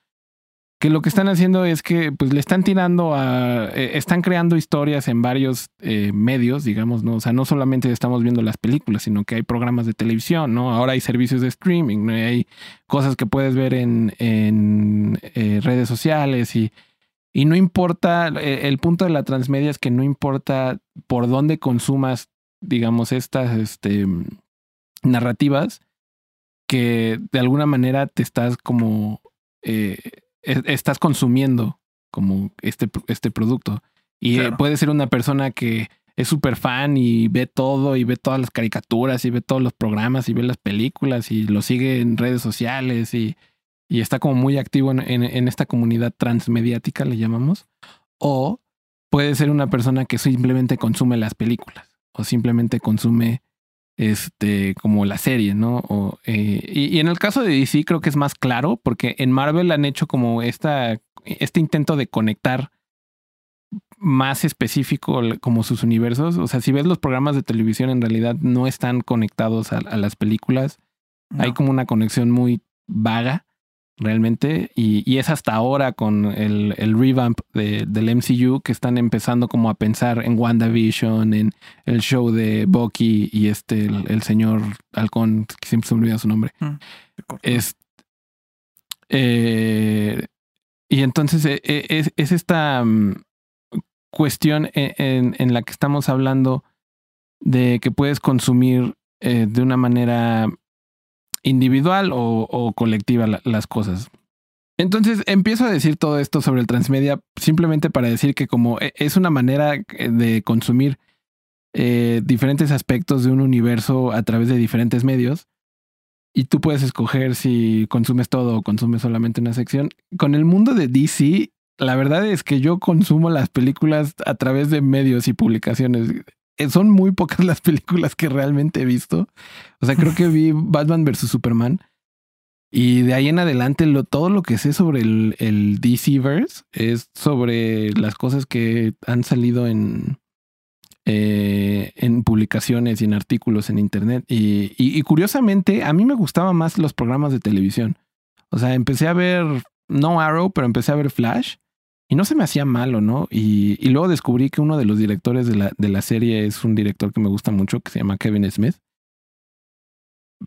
que lo que están haciendo es que pues le están tirando a, eh, están creando historias en varios eh, medios, digamos, ¿no? O sea, no solamente estamos viendo las películas, sino que hay programas de televisión, ¿no? Ahora hay servicios de streaming, ¿no? hay cosas que puedes ver en, en eh, redes sociales y, y no importa, el punto de la transmedia es que no importa por dónde consumas, digamos, estas este, narrativas, que de alguna manera te estás como estás consumiendo como este, este producto. Y eh, puede ser una persona que es súper fan y ve todo y ve todas las caricaturas y ve todos los programas y ve las películas y lo sigue en redes sociales y, y está como muy activo en, en, en esta comunidad transmediática, le llamamos, o puede ser una persona que simplemente consume las películas o simplemente consume este como la serie, ¿no? O, eh, y, y, en el caso de DC creo que es más claro porque en Marvel han hecho como esta, este intento de conectar más específico como sus universos. O sea, si ves los programas de televisión en realidad no están conectados a, a las películas. No. Hay como una conexión muy vaga realmente. Y, y, es hasta ahora con el, el revamp de, del MCU que están empezando como a pensar en WandaVision, en el show de Bucky y este, el, el señor halcón, que siempre se me olvida su nombre. Mm, es, eh, y entonces eh, es, es, esta um, cuestión en, en, en, la que estamos hablando de que puedes consumir eh, de una manera individual o, colectiva la, las cosas. Entonces empiezo a decir todo esto sobre el transmedia simplemente para decir que como e, es una manera de consumir eh, diferentes aspectos de un universo a través de diferentes medios y tú puedes escoger si consumes todo o consumes solamente una sección. Con el mundo de DC, la verdad es que yo consumo las películas a través de medios y publicaciones. Eh, son muy pocas las películas que realmente he visto. O sea, creo que vi Batman vs. Superman. Y de ahí en adelante, lo, todo lo que sé sobre el, el DC-verse es sobre las cosas que han salido en, eh, en publicaciones y en artículos en Internet. Y, y, y, curiosamente, a mí me gustaban más los programas de televisión. O sea, empecé a ver, no Arrow, pero empecé a ver Flash. Y no se me hacía malo, ¿no? Y, y, luego descubrí que uno de los directores de la, de la serie es un director que me gusta mucho, que se llama Kevin Smith.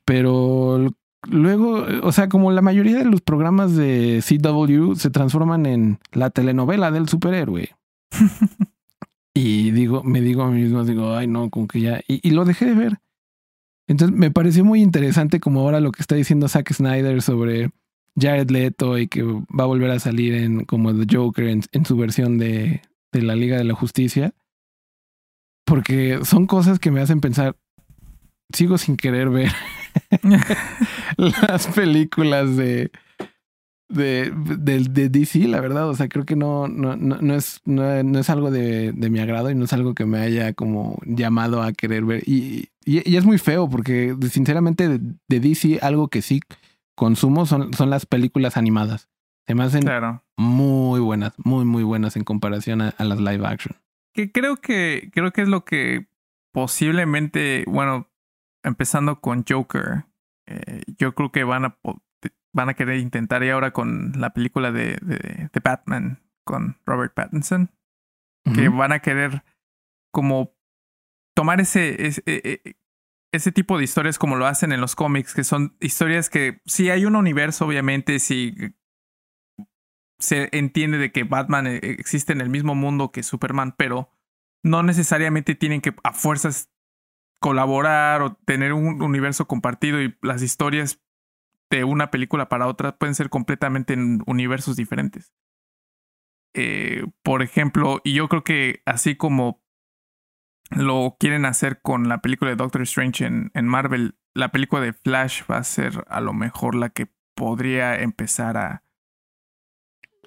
Pero luego, o sea, como la mayoría de los programas de CW se transforman en la telenovela del superhéroe. y digo, me digo a mí mismo, digo, ay no, como que ya. Y, y, lo dejé de ver. Entonces me pareció muy interesante como ahora lo que está diciendo Zack Snyder sobre Jared Leto y que va a volver a salir en como The Joker en, en su versión de, de la Liga de la Justicia. Porque son cosas que me hacen pensar, sigo sin querer ver las películas de, de, de, de, DC, la verdad. O sea, creo que no, no, no, no es, no, no, es algo de, de, mi agrado y no es algo que me haya como llamado a querer ver. Y, y, y es muy feo porque sinceramente de, de, DC algo que sí consumo son, son las películas animadas. Se me hacen claro. muy buenas, muy, muy buenas en comparación a, a las live action. Que creo que, creo que es lo que posiblemente, bueno, empezando con Joker, eh, yo creo que van a, van a querer intentar y ahora con la película de, de, de Batman con Robert Pattinson, uh -huh. que van a querer como tomar ese, ese, ese, tipo de historias como lo hacen en los cómics, que son historias que sí hay un universo, obviamente, sí se entiende de que Batman eh, existe en el mismo mundo que Superman, pero no necesariamente tienen que a fuerzas colaborar o tener un universo compartido y las historias de una película para otra pueden ser completamente en universos diferentes. Eh, por ejemplo, y yo creo que así como lo quieren hacer con la película de Doctor Strange en, en Marvel, la película de Flash va a ser a lo mejor la que podría empezar a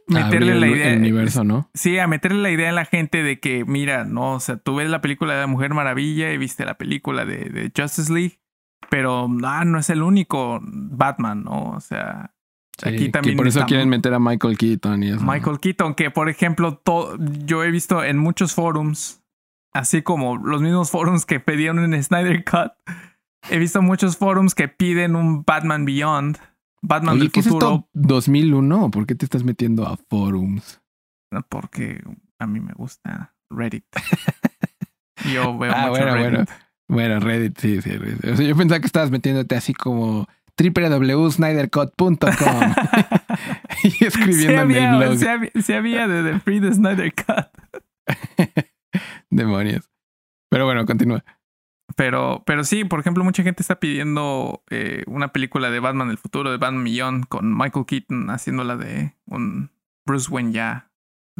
meterle la idea. El universo, ¿no? Sí, a meterle la idea en la gente de que, mira, no, o sea, tú ves la película de la Mujer Maravilla y viste la película de, de Justice League, pero ah, no es el único Batman, ¿no? O sea, sí, aquí también. por eso estamos... quieren meter a Michael Keaton y eso. Michael. Keaton, que por ejemplo, yo he visto en muchos forums, así como los mismos forums que pedían un Snyder Cut, he visto muchos forums que piden un Batman Beyond Batman Oye, del ¿qué futuro. es esto 2001? ¿Por qué te estás metiendo a forums? Porque a mí me gusta Reddit. yo veo ah, mucho bueno, Reddit. Bueno. bueno, Reddit, sí, sí. O sea, yo pensaba que estabas metiéndote así como www.snydercut.com y escribiendo sí había, en el blog. Sí había, sí había de The Free the Snyder Cut. Demonios. Pero bueno, continúa. Pero, pero sí, por ejemplo, mucha gente está pidiendo eh, una película de Batman del futuro, de Batman Millón, con Michael Keaton haciéndola de un Bruce Wayne ya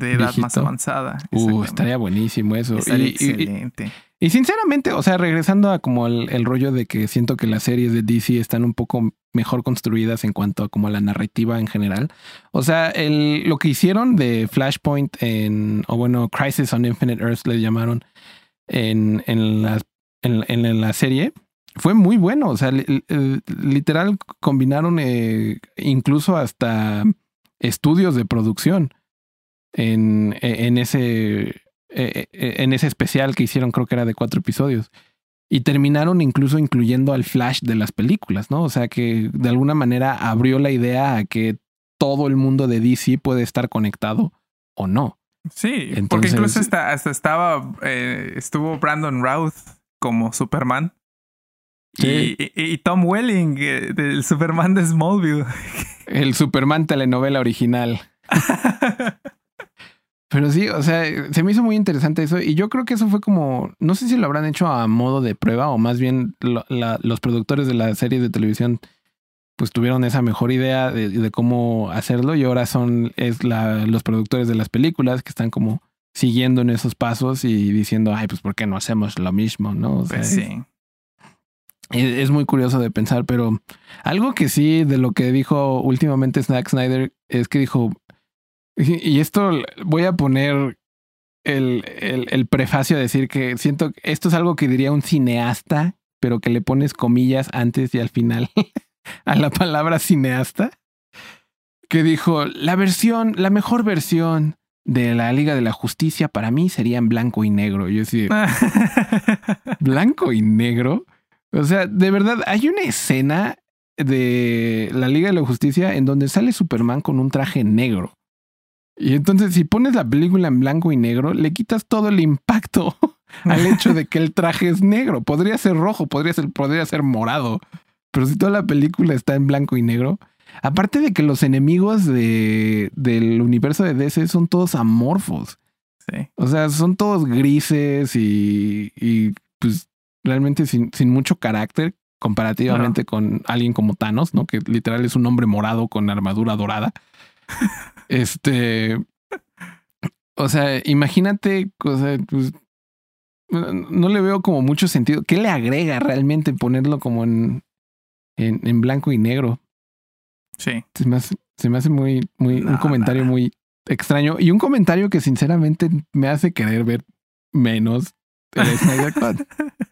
de edad Viejito. más avanzada. Uh, estaría buenísimo eso. Estaría y, excelente. Y, y, sinceramente, o sea, regresando a como el, el, rollo de que siento que las series de DC están un poco mejor construidas en cuanto a como la narrativa en general. O sea, el, lo que hicieron de Flashpoint en, o bueno, Crisis on Infinite Earth le llamaron en, en, la, en, la serie, fue muy bueno. O sea, literal combinaron eh, incluso hasta estudios de producción en, en ese eh, eh, en ese especial que hicieron, creo que era de cuatro episodios. Y terminaron incluso incluyendo al Flash de las películas, ¿no? O sea que de alguna manera abrió la idea a que todo el mundo de DC puede estar conectado o no. Sí, porque incluso hasta, estaba, eh, estuvo Brandon Routh como Superman. Y, Tom Welling, del Superman de Smallville. El Superman telenovela original. Pero sí, o sea, se me hizo muy interesante eso y yo creo que eso fue como, no sé si lo habrán hecho a modo de prueba o más bien los productores de la serie de televisión pues tuvieron esa mejor idea de, cómo hacerlo y ahora son es la, los productores de las películas que están como siguiendo en esos pasos y diciendo, ay, pues ¿por qué no hacemos lo mismo? ¿No? O sea, pues sí. Es, es, muy curioso de pensar, pero algo que sí de lo que dijo últimamente Snack Snyder es que dijo, y esto voy a poner el, el, el, prefacio a decir que siento que esto es algo que diría un cineasta, pero que le pones comillas antes y al final a la palabra cineasta, que dijo, la versión, la mejor versión de la Liga de la Justicia para mí sería en blanco y negro. Yo decía, blanco y negro. O sea, de verdad, hay una escena de la Liga de la Justicia en donde sale Superman con un traje negro. Y entonces si pones la película en blanco y negro, le quitas todo el impacto al hecho de que el traje es negro. Podría ser rojo, podría ser, podría ser morado. Pero si toda la película está en blanco y negro, aparte de que los enemigos de, del universo de DC son todos amorfos. Sí. O sea, son todos grises y, y pues realmente sin, sin, mucho carácter comparativamente con alguien como Thanos, ¿no? Que literal es un hombre morado con armadura dorada. Este. O sea, imagínate, o sea, pues, no le veo como mucho sentido. ¿Qué le agrega realmente ponerlo como en, en, en blanco y negro? Sí. Se me hace, se me hace muy, muy, un comentario muy extraño y un comentario que sinceramente me hace querer ver menos el Snyder Cut.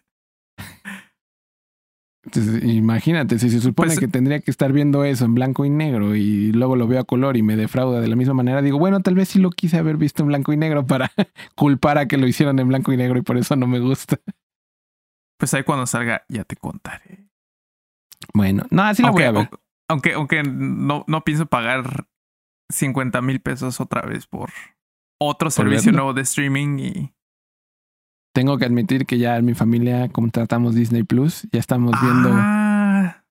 imagínate, si se supone pues, que tendría que estar viendo eso en blanco y negro y luego lo veo a color y me defrauda de la misma manera, digo, bueno, tal vez sí lo quise haber visto en blanco y negro para culpar a que lo hicieran en blanco y negro y por eso no me gusta. Pues ahí cuando salga ya te contaré. Bueno, no, así lo voy a ver. Aunque, aunque no, no pienso pagar 50 mil pesos otra vez por otro servicio nuevo de streaming y tengo que admitir que ya en mi familia contratamos Disney Plus, ya estamos viendo. Ah.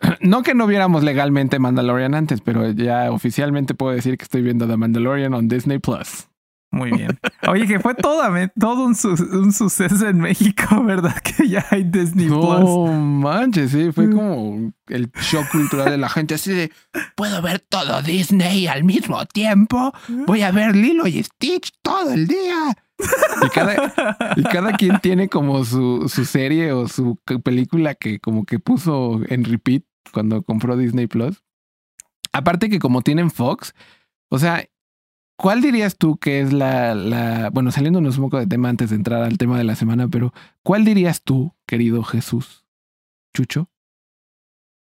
No que no viéramos legalmente Mandalorian antes, pero ya oficialmente puedo decir que estoy viendo The Mandalorian on Disney Plus. Muy bien. Oye, que fue todo, todo un, suceso en México, ¿verdad? Que ya hay Disney Plus. No manches, sí, fue como el shock cultural de la gente así de, puedo ver todo Disney al mismo tiempo, voy a ver Lilo y Stitch todo el día. Y cada, y cada quien tiene como su, su serie o su película que como que puso en repeat cuando compró Disney Plus. Aparte que como tienen Fox, o sea, ¿cuál dirías tú que es la, la, bueno, saliéndonos un poco de tema antes de entrar al tema de la semana, pero ¿cuál dirías tú, querido Jesús, Chucho,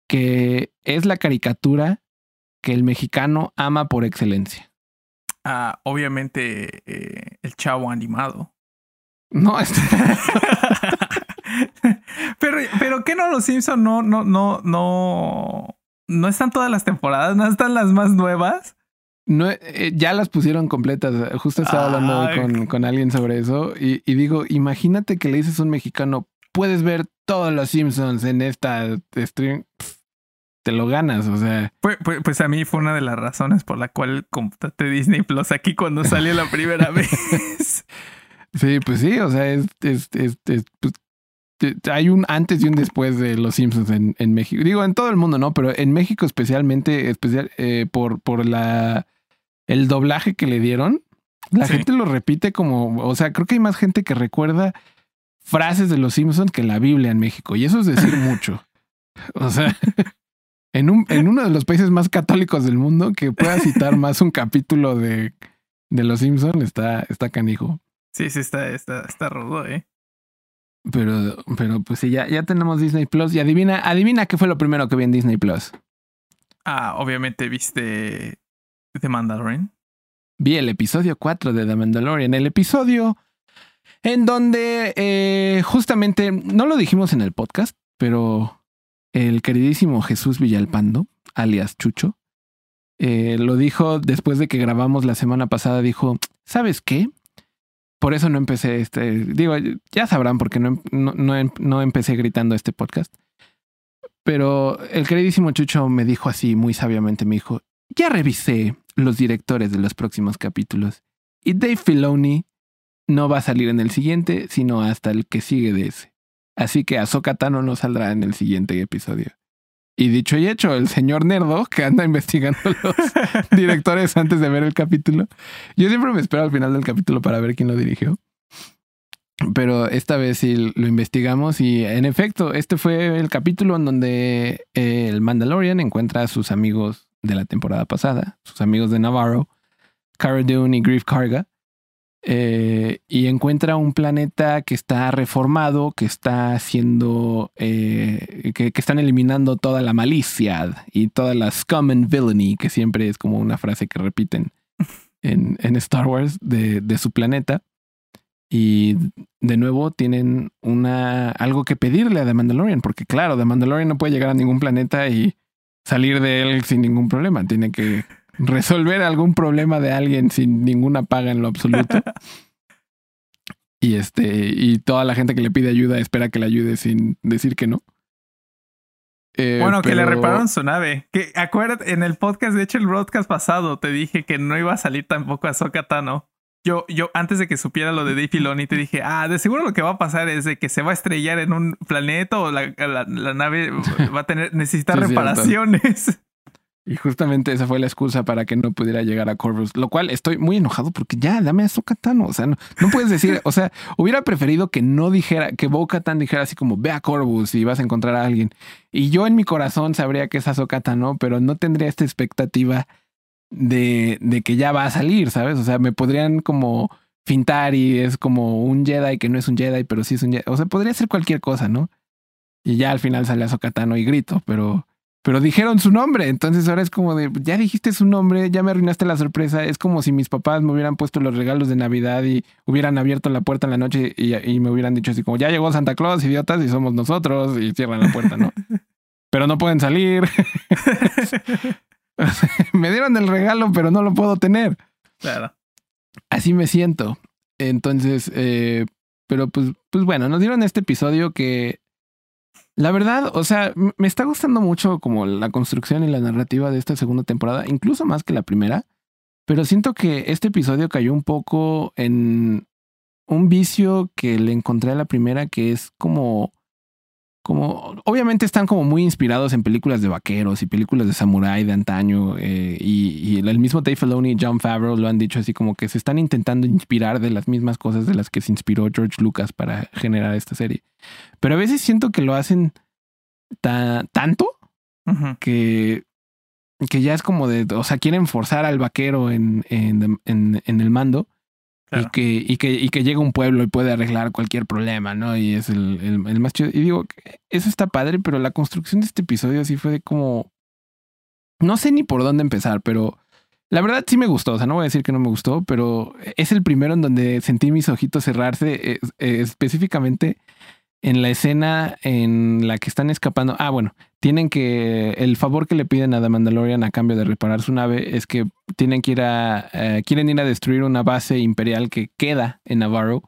que es la caricatura que el mexicano ama por excelencia? Ah, obviamente eh, el chavo animado. No, este... pero, pero que no los Simpson no, no, no, no, no están todas las temporadas, no están las más nuevas. No, eh, ya las pusieron completas. Justo estaba hablando con, con, alguien sobre eso y, y, digo, imagínate que le dices a un mexicano, puedes ver todos los Simpsons en esta stream te lo ganas, o sea. Pues, pues, pues, a mí fue una de las razones por la cual contraté Disney Plus aquí cuando salió la primera vez. Sí, pues sí, o sea, es, es, es, pues, hay un antes y un después de Los Simpsons en, en, México. Digo, en todo el mundo, ¿no? Pero en México especialmente, especial, eh, por, por la el doblaje que le dieron, la gente lo repite como, o sea, creo que hay más gente que recuerda frases de Los Simpsons que la Biblia en México. Y eso es decir mucho. O sea, En, un, en uno de los países más católicos del mundo que pueda citar más un capítulo de, de Los Simpson está, está canijo. Sí, sí, está, está, está rudo, ¿eh? Pero, pero pues sí, ya, ya tenemos Disney Plus. Y adivina, adivina qué fue lo primero que vi en Disney Plus. Ah, obviamente viste The Mandalorian. Vi el episodio 4 de The Mandalorian. El episodio en donde eh, justamente, no lo dijimos en el podcast, pero el queridísimo Jesús Villalpando, alias Chucho, eh, lo dijo después de que grabamos la semana pasada, dijo, ¿sabes qué? Por eso no empecé este, digo, ya sabrán porque no, no, no, no empecé gritando este podcast. Pero el queridísimo Chucho me dijo así muy sabiamente, me dijo, ya revisé los directores de los próximos capítulos y Dave Filoni no va a salir en el siguiente, sino hasta el que sigue de ese. Así que Ahsoka Tano no saldrá en el siguiente episodio. Y dicho y hecho, el señor Nerdo, que anda investigando los directores antes de ver el capítulo. Yo siempre me espero al final del capítulo para ver quién lo dirigió. Pero esta vez sí lo investigamos y en efecto, este fue el capítulo en donde eh, el Mandalorian encuentra a sus amigos de la temporada pasada, sus amigos de Navarro, Cara Dune y Grief Karga, eh, y encuentra un planeta que está reformado, que está haciendo, eh, que, están eliminando toda la malicia y toda la scum and villainy, que siempre es como una frase que repiten en, en Star Wars de, de, su planeta. Y de nuevo tienen una algo que pedirle a The Mandalorian, porque claro, The Mandalorian no puede llegar a ningún planeta y salir de él sin ningún problema. Tiene que resolver algún problema de alguien sin ninguna paga en lo absoluto. y este, y toda la gente que le pide ayuda espera que le ayude sin decir que no. Eh, bueno, que le repararon su nave. Que acuérdate, en el podcast, de hecho, el broadcast pasado te dije que no iba a salir tampoco a Tano. Yo, yo, antes de que supiera lo de Dave Filoni, te dije, ah, de seguro lo que va a pasar es de que se va a estrellar en un planeta o la, la, nave va a tener, necesitar reparaciones. Y justamente esa fue la excusa para que no pudiera llegar a Corvus, lo cual estoy muy enojado porque ya, dame a Sokatano. O sea, no, puedes decir, o sea, hubiera preferido que no dijera, que Bo dijera así como ve a Corvus y vas a encontrar a alguien. Y yo en mi corazón sabría que es Sokatano, pero no tendría esta expectativa de, de que ya va a salir, ¿sabes? O sea, me podrían como fintar y es como un Jedi que no es un Jedi, pero sí es un Jedi. O sea, podría ser cualquier cosa, ¿no? Y ya al final sale a Sokatano y grito, pero pero dijeron su nombre, entonces ahora es como de, ya dijiste su nombre, ya me arruinaste la sorpresa, es como si mis papás me hubieran puesto los regalos de Navidad y hubieran abierto la puerta en la noche y, me hubieran dicho así como, ya llegó Santa Claus, idiotas, y somos nosotros, y cierran la puerta, ¿no? pero no pueden salir. me dieron el regalo, pero no lo puedo tener. Claro. Así me siento. Entonces, eh, pero pues, pues bueno, nos dieron este episodio que la verdad, o sea, me está gustando mucho como la construcción y la narrativa de esta segunda temporada, incluso más que la primera, pero siento que este episodio cayó un poco en un vicio que le encontré a la primera, que es como como obviamente están como muy inspirados en películas de vaqueros y películas de samurái de antaño eh, y, el mismo Dave Filoni y John Favreau lo han dicho así como que se están intentando inspirar de las mismas cosas de las que se inspiró George Lucas para generar esta serie. Pero a veces siento que lo hacen tanto que que ya es como de o sea quieren forzar al vaquero en, en, en, en el mando y, que, y, que, y que llega un pueblo y puede arreglar cualquier problema, ¿no? Y es el, el, más chido. Y digo, eso está padre, pero la construcción de este episodio sí fue de como... No sé ni por dónde empezar, pero la verdad sí me gustó. O sea, no voy a decir que no me gustó, pero es el primero en donde sentí mis ojitos cerrarse, específicamente en la escena en la que están escapando. Ah, bueno, tienen que. El favor que le piden a The Mandalorian a cambio de reparar su nave es que tienen que ir a. Eh, quieren ir a destruir una base imperial que queda en Navarro,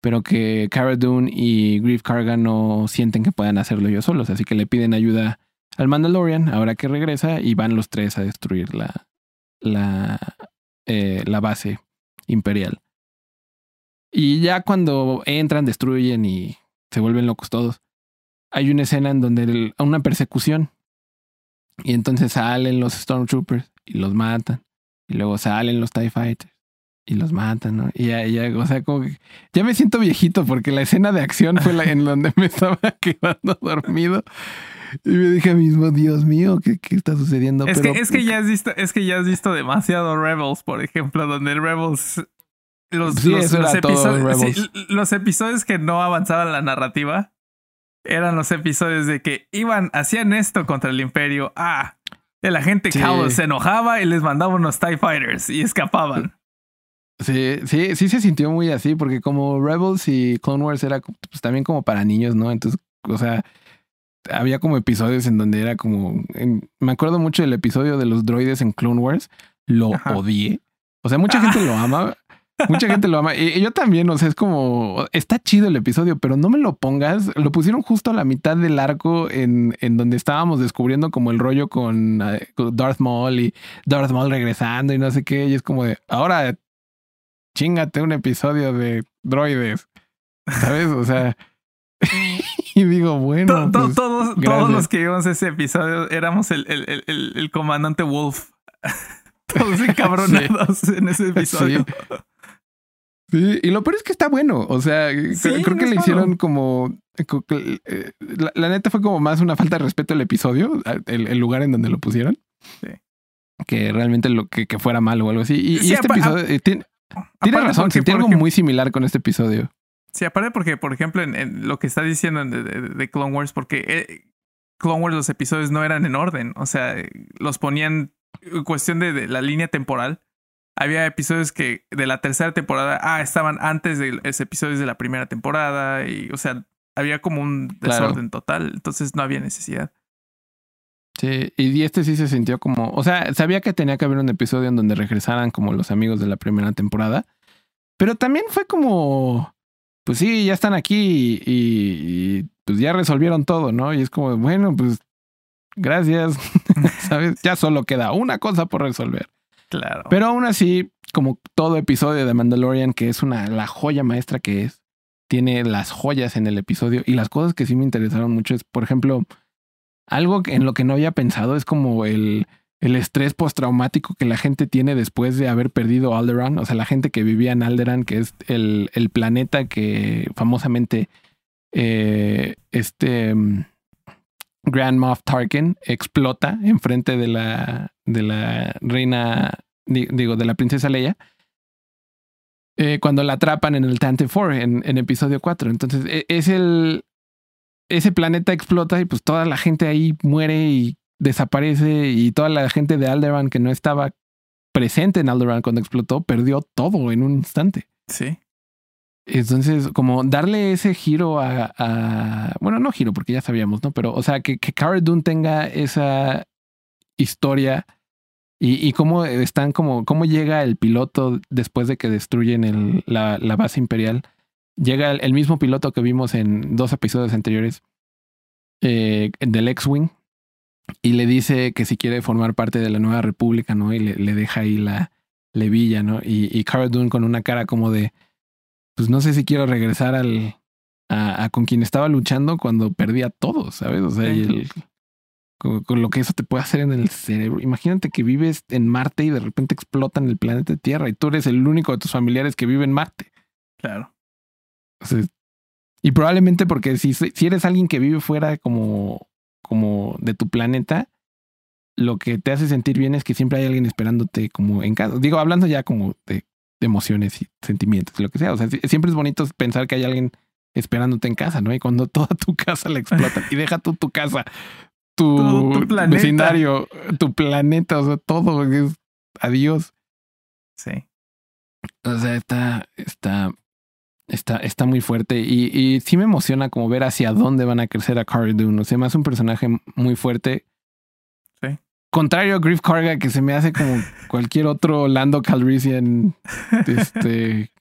pero que Cara Dune y Grief Karga no sienten que puedan hacerlo ellos solos. Así que le piden ayuda al Mandalorian ahora que regresa y van los tres a destruir la. la. Eh, la base imperial. Y ya cuando entran, destruyen y se vuelven locos todos. Hay una escena en donde una persecución y entonces salen los Stormtroopers y los matan. Y luego salen los TIE Fighters y los matan, ¿no? Y ya, ya, o sea, como que ya me siento viejito porque la escena de acción fue la en donde me estaba quedando dormido. Y me dije mismo, Dios mío, ¿qué, qué está sucediendo? Es, Pero, que, es que ya has visto, es que ya has visto demasiado Rebels, por ejemplo, donde el Rebels. Los, Sí, los, episodios, sí, los episodios que no avanzaban la narrativa eran los episodios de que iban, hacían esto contra el Imperio. Ah, el agente Sí. Cowell se enojaba y les mandaba unos TIE Fighters y escapaban. Sí, sí, sí se sintió muy así, porque como Rebels y Clone Wars era pues, también como para niños, ¿no? Entonces, o sea, había como episodios en donde era como. en- me acuerdo mucho del episodio de los droides en Clone Wars, lo Ajá. odié. O sea, mucha gente lo ama. Mucha gente lo ama. Y yo también, o sea, es como. Está chido el episodio, pero no me lo pongas. Lo pusieron justo a la mitad del arco en, en donde estábamos descubriendo como el rollo con, eh, con Darth Maul y Darth Maul regresando y no sé qué. Y es como de ahora chingate un episodio de droides. ¿Sabes? O sea. y digo, bueno. To- to- pues, todos, todos los que vimos ese episodio éramos el, el, el, comandante Wolf. todos encabronados en ese episodio. Sí, y lo peor es que está bueno. O sea, Sí, creo, no que le malo. hicieron como. eh, La, la neta fue como más una falta de respeto al episodio, el, el lugar en donde lo pusieron. Sí. Que realmente lo que, que fuera malo o algo así. Y, y Sí, este episodio. eh, tiene tiene razón, por algo ejemplo- muy similar con este episodio. Sí, aparte porque, por ejemplo, en, en lo que está diciendo de, de- de Clone Wars, porque eh, Clone Wars los episodios no eran en orden, o sea, los ponían en cuestión de, de la línea temporal. Había episodios que de la tercera temporada, ah, estaban antes de los episodios de la primera temporada y, o sea, había como un Claro. desorden total, entonces no había necesidad. Sí, y este sí se sintió como, o sea, sabía que tenía que haber un episodio en donde regresaran como los amigos de la primera temporada, pero también fue como, pues sí, ya están aquí y, y, pues ya resolvieron todo, ¿no? Y es como, bueno, pues gracias, ¿sabes? Ya solo queda una cosa por resolver. Claro. Pero aún así, como todo episodio de Mandalorian, que es una la joya maestra que es, tiene las joyas en el episodio y las cosas que sí me interesaron mucho es, por ejemplo, algo en lo que no había pensado es como el, el estrés postraumático que la gente tiene después de haber perdido Alderaan. O sea, la gente que vivía en Alderaan, que es el, el planeta que famosamente eh, este mm, Grand Moff Tarkin explota enfrente de la, de la reina, di- digo, de la princesa Leia. eh, cuando la atrapan en el Tante 4 en, en episodio 4. Entonces, e- es el. Ese planeta explota y pues toda la gente ahí muere y desaparece. Y toda la gente de Alderaan que no estaba presente en Alderaan cuando explotó, perdió todo en un instante. sí. Entonces, como darle ese giro a, a- bueno, no giro porque ya sabíamos, ¿no? Pero, o sea, que, que Cara Dune tenga esa historia y, cómo están, como, cómo llega el piloto después de que destruyen la, base imperial. Llega el, mismo piloto que vimos en dos episodios anteriores eh, del X-Wing y le dice que si quiere formar parte de la nueva república, ¿no? Y le, le deja ahí la levilla, ¿no? Y, y Cara Dune con una cara como de, pues no sé si quiero regresar al a, a con quien estaba luchando cuando perdí a todos, ¿sabes? O sea, y el, con, con lo que eso te puede hacer en el cerebro. Imagínate que vives en Marte y de repente explota en el planeta Tierra y tú eres el único de tus familiares que vive en Marte. Claro. O sea, y probablemente porque si, si eres alguien que vive fuera como, como de tu planeta, lo que te hace sentir bien es que siempre hay alguien esperándote como en casa. Digo, hablando ya como de emociones y sentimientos, lo que sea. O sea, si- siempre es bonito pensar que hay alguien esperándote en casa, ¿no? Y cuando toda tu casa la explotan y deja tú tu casa, tu, Tu- tu vecindario, tu planeta, o sea, todo es adiós. Sí. O sea, está, está, está, está muy fuerte y, y sí me emociona como ver hacia dónde van a crecer a Cara Dune. O sea, hace un personaje muy fuerte. Contrario a Griff Karga, que se me hace como cualquier otro Lando Calrissian este,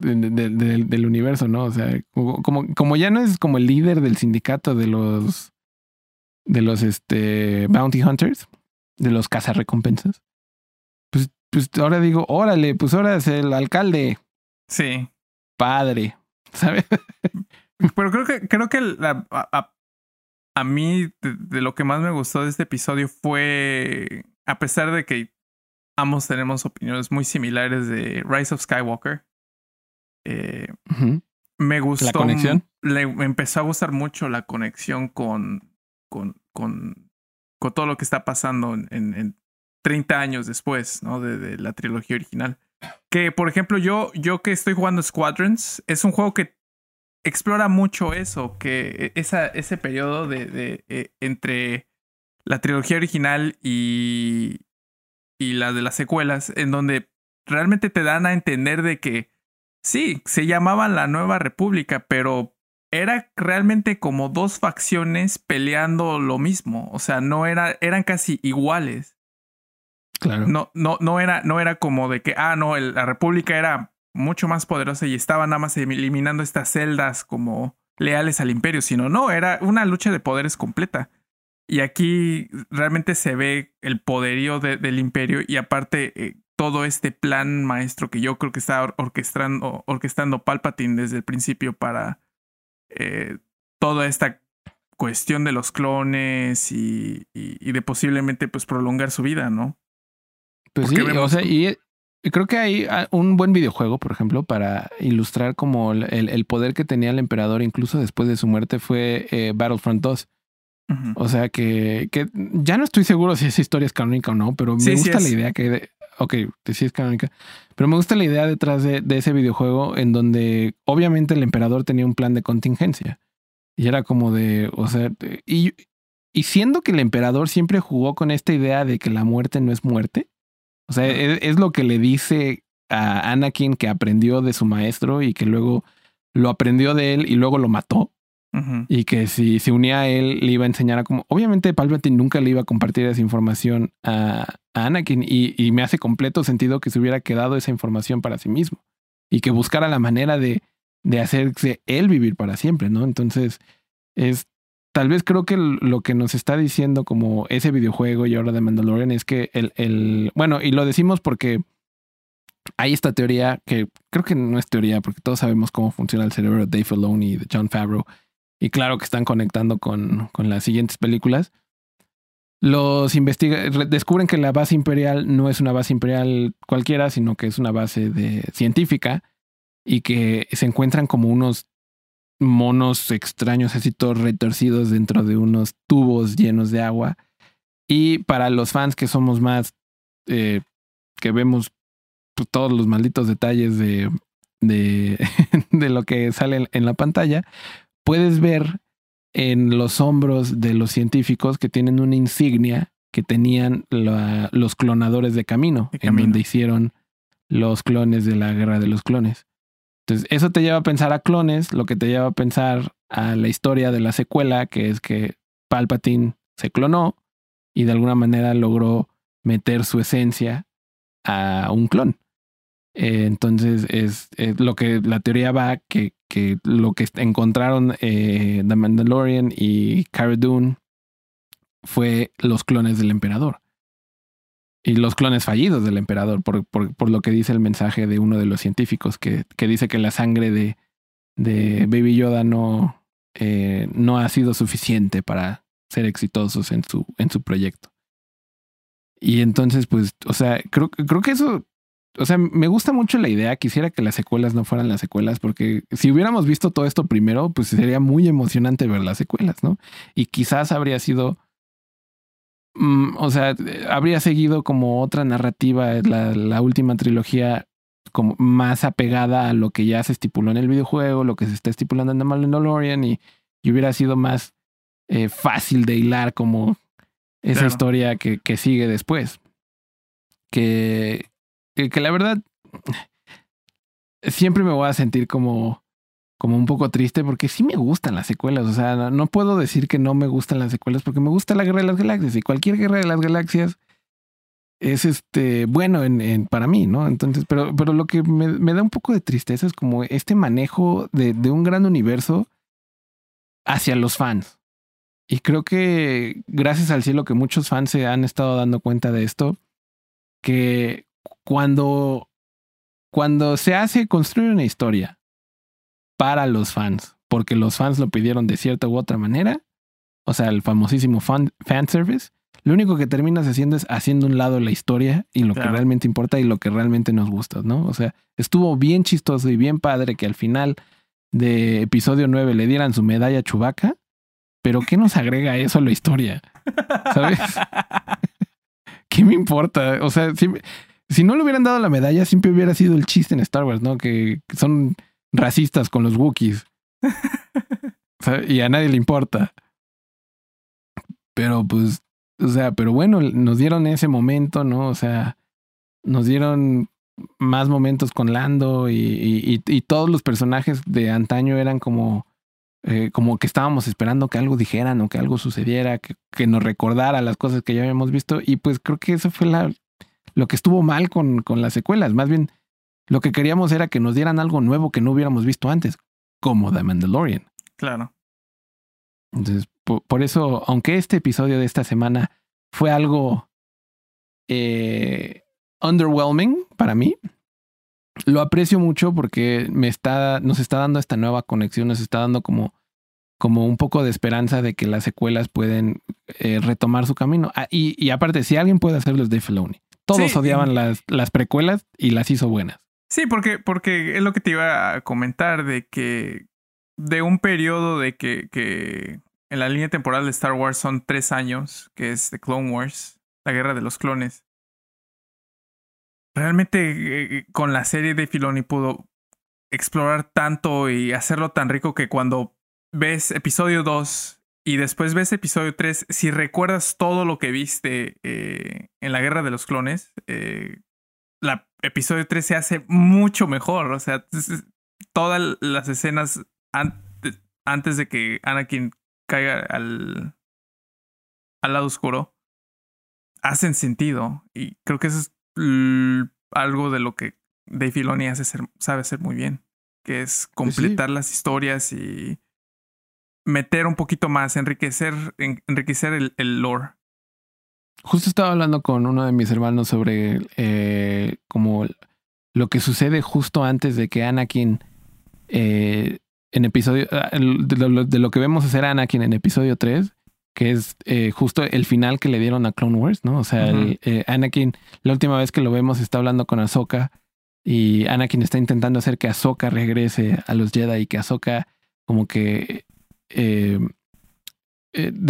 de- de- de- del universo, ¿no? O sea, como, como, como ya no es como el líder del sindicato de los de los este bounty hunters, de los cazarrecompensas. Pues, pues ahora digo, órale, pues ahora es el alcalde, Sí. padre, ¿sabes? Pero creo que, creo que la- a, a- a mí de, de lo que más me gustó de este episodio fue, a pesar de que ambos tenemos opiniones muy similares de Rise of Skywalker, eh, me gustó. conexión? Le me empezó a gustar mucho la conexión con con, con, con todo lo que está pasando en, en 30 años después, ¿no? De, de, la trilogía original. Que, por ejemplo, yo, yo que estoy jugando Squadrons, es un juego que explora mucho eso, que e, esa, ese periodo de, de, de entre la trilogía original y, y la de las secuelas, en donde realmente te dan a entender de que sí, se llamaban la Nueva República, pero era realmente como dos facciones peleando lo mismo. O sea, no era, eran casi iguales. Claro. No, no, no era, no era como de que, ah, no, el, la República era mucho más poderosa y estaba nada más eliminando estas celdas como leales al imperio, sino no, era una lucha de poderes completa. Y aquí realmente se ve el poderío de, del imperio y aparte eh, todo este plan maestro que yo creo que está orquestando, orquestando Palpatine desde el principio para eh, toda esta cuestión de los clones y, y, y, de posiblemente pues prolongar su vida, ¿no? Pues sí, o sea, y creo que hay ah, un buen videojuego, por ejemplo, para ilustrar como el, el poder que tenía el emperador incluso después de su muerte fue eh, Battlefront 2. Uh -huh. O sea que, que, ya no estoy seguro si esa historia es canónica o no, pero me gusta sí la idea que de, ok, sí es canónica, pero me gusta la idea detrás de, de, ese videojuego en donde obviamente el emperador tenía un plan de contingencia y era como de, o sea, y, y siendo que el emperador siempre jugó con esta idea de que la muerte no es muerte, o sea, es, es lo que le dice a Anakin que aprendió de su maestro y que luego lo aprendió de él y luego lo mató. Uh -huh. Y que si se unía a él, le iba a enseñar a cómo. Obviamente, Palpatine nunca le iba a compartir esa información a, a Anakin. Y, y, me hace completo sentido que se hubiera quedado esa información para sí mismo. Y que buscara la manera de, de hacerse él vivir para siempre, ¿no? Entonces, es. Tal vez creo que lo que nos está diciendo como ese videojuego y ahora de Mandalorian es que el, el. Bueno, y lo decimos porque hay esta teoría que creo que no es teoría, porque todos sabemos cómo funciona el cerebro de Dave Filoni y de John Favreau y claro que están conectando con, con las siguientes películas. Los investiga descubren que la base imperial no es una base imperial cualquiera, sino que es una base de científica y que se encuentran como unos monos extraños así todos retorcidos dentro de unos tubos llenos de agua. Y para los fans que somos más eh, que vemos pues, todos los malditos detalles de, de, de lo que sale en la pantalla, puedes ver en los hombros de los científicos que tienen una insignia que tenían la, los clonadores de camino, de camino, en donde hicieron los clones de la guerra de los clones. Entonces, eso te lleva a pensar a clones, lo que te lleva a pensar a la historia de la secuela, que es que Palpatine se clonó y de alguna manera logró meter su esencia a un clon. Eh, entonces es, lo que la teoría va que, que lo que encontraron eh, The Mandalorian y Cara Dune fue los clones del emperador. Y los clones fallidos del emperador, por, por, lo que dice el mensaje de uno de los científicos, que, que dice que la sangre de, de Baby Yoda no, eh, no ha sido suficiente para ser exitosos en su, en su proyecto. Y entonces, pues, o sea, creo, creo que eso o sea, me gusta mucho la idea. Quisiera que las secuelas no fueran las secuelas, porque si hubiéramos visto todo esto primero, pues sería muy emocionante ver las secuelas, ¿no? Y quizás habría sido. Mm, o sea, habría seguido como otra narrativa, la, la, última trilogía, como más apegada a lo que ya se estipuló en el videojuego, lo que se está estipulando en The Mandalorian, y, y hubiera sido más eh, fácil de hilar como esa claro. historia que, que sigue después. Que, que, que la verdad siempre me voy a sentir como, como un poco triste porque sí me gustan las secuelas. O sea, no puedo decir que no me gustan las secuelas porque me gusta la Guerra de las Galaxias y cualquier Guerra de las Galaxias es este bueno en, para mí, ¿no? Entonces, pero, pero lo que me, me, da un poco de tristeza es como este manejo de, de un gran universo hacia los fans. Y creo que gracias al cielo que muchos fans se han estado dando cuenta de esto, que cuando, cuando se hace construir una historia para los fans, porque los fans lo pidieron de cierta u otra manera, o sea, el famosísimo fan, fan service, lo único que terminas haciendo es haciendo un lado la historia y lo claro. que realmente importa y lo que realmente nos gusta, ¿no? O sea, estuvo bien chistoso y bien padre que al final de episodio 9 le dieran su medalla a Chewbacca, pero ¿qué nos agrega eso a la historia? ¿Sabes? ¿Qué me importa? O sea, si, si no le hubieran dado la medalla, siempre hubiera sido el chiste en Star Wars, ¿no? Que son racistas con los Wookiees. y a nadie le importa. Pero pues, o sea, pero bueno, nos dieron ese momento, ¿no? O sea, nos dieron más momentos con Lando y, y, todos los personajes de antaño eran como, eh, como que estábamos esperando que algo dijeran o que algo sucediera, que, que, nos recordara las cosas que ya habíamos visto. Y pues creo que eso fue la, lo que estuvo mal con, con las secuelas. Más bien, lo que queríamos era que nos dieran algo nuevo que no hubiéramos visto antes, como The Mandalorian. Claro. Entonces, por, eso, aunque este episodio de esta semana fue algo eh, underwhelming para mí, lo aprecio mucho porque me está, nos está dando esta nueva conexión, nos está dando como, como un poco de esperanza de que las secuelas pueden eh, retomar su camino. Ah, y, y, aparte, si alguien puede hacerlo es Dave Filoni. Todos odiaban las, las precuelas y las hizo buenas. Sí, porque, porque es lo que te iba a comentar de que de un periodo de que, que en la línea temporal de Star Wars son tres años, que es The Clone Wars, la guerra de los clones. Realmente eh, con la serie de Filoni pudo explorar tanto y hacerlo tan rico que cuando ves episodio 2 y después ves episodio 3, si recuerdas todo lo que viste eh, en la guerra de los clones, eh, la episodio 3 se hace mucho mejor. O sea, todas las escenas antes de que Anakin caiga al, al lado oscuro hacen sentido. Y creo que eso es algo de lo que Dave Filoni hace ser, sabe hacer muy bien. Que es completar las historias y meter un poquito más, enriquecer, enriquecer el, el lore. Justo estaba hablando con uno de mis hermanos sobre eh, como lo que sucede justo antes de que Anakin eh, en episodio ah, de lo, que vemos hacer a Anakin en episodio 3 que es eh, justo el final que le dieron a Clone Wars, ¿no? O sea, eh, Anakin, la última vez que lo vemos está hablando con Ahsoka y Anakin está intentando hacer que Ahsoka regrese a los Jedi y que Ahsoka como que de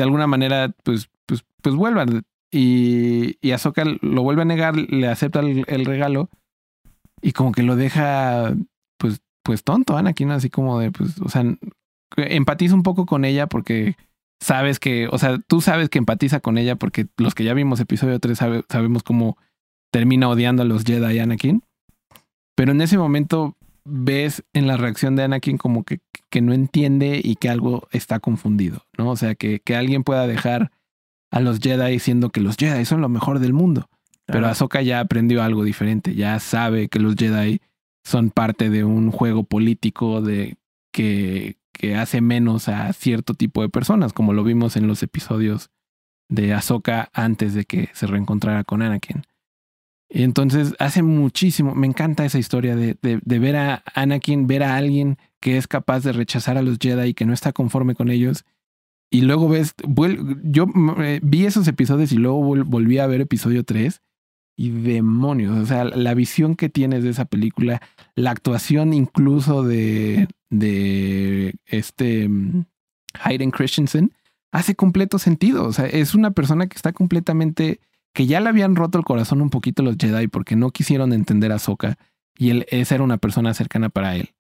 alguna manera pues, pues, pues vuelva y, y Ahsoka lo vuelve a negar, le acepta el regalo y como que lo deja pues pues tonto, Anakin, así como de, pues, o sea, empatiza un poco con ella porque sabes que, o sea, tú sabes que empatiza con ella porque los que ya vimos episodio 3 sabemos cómo termina odiando a los Jedi Anakin. Pero en ese momento ves en la reacción de Anakin como que, que no entiende y que algo está confundido, ¿no? O sea, que, que alguien pueda dejar a los Jedi diciendo que los Jedi son lo mejor del mundo. Pero Ahsoka ya aprendió algo diferente, ya sabe que los Jedi son parte de un juego político de que, que hace menos a cierto tipo de personas, como lo vimos en los episodios de Ahsoka antes de que se reencontrara con Anakin. Y entonces hace muchísimo, me encanta esa historia de, de, de, ver a Anakin, ver a alguien que es capaz de rechazar a los Jedi y que no está conforme con ellos. Y luego ves, yo vi esos episodios y luego volví a ver episodio 3 y demonios. O sea, la visión que tienes de esa película, la actuación incluso de, de este mm, Hayden Christensen, hace completo sentido. O sea, es una persona que está completamente. que ya le habían roto el corazón un poquito los Jedi porque no quisieron entender a Soka y él, esa era una persona cercana para él.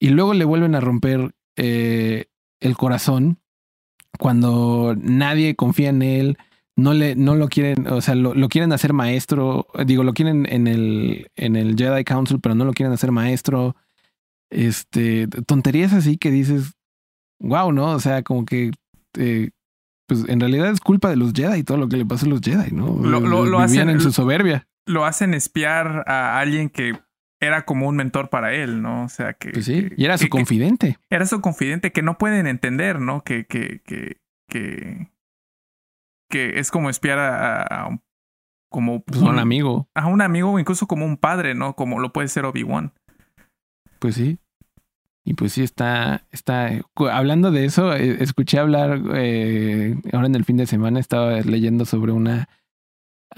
Y luego le vuelven a romper eh, el corazón cuando nadie confía en él no le, no lo quieren, o sea, lo, quieren hacer maestro, digo, lo quieren en el, en el Jedi Council, pero no lo quieren hacer maestro. Este, tonterías así que dices, wow, ¿no? O sea, como que, eh, pues en realidad es culpa de los Jedi y todo lo que le pasó a los Jedi, ¿no? Lo, lo, hacen en su soberbia. Lo hacen espiar a alguien que era como un mentor para él, ¿no? O sea, que... Pues sí, y era su confidente. era su confidente que no pueden entender, ¿no? Que, que, que, que que es como espiar a, como pues, un, amigo. A un amigo o incluso como un padre, ¿no? Como lo puede ser Obi-Wan. Pues sí. Y pues sí, está, está, hablando de eso, eh, escuché hablar, eh, ahora en el fin de semana estaba leyendo sobre una,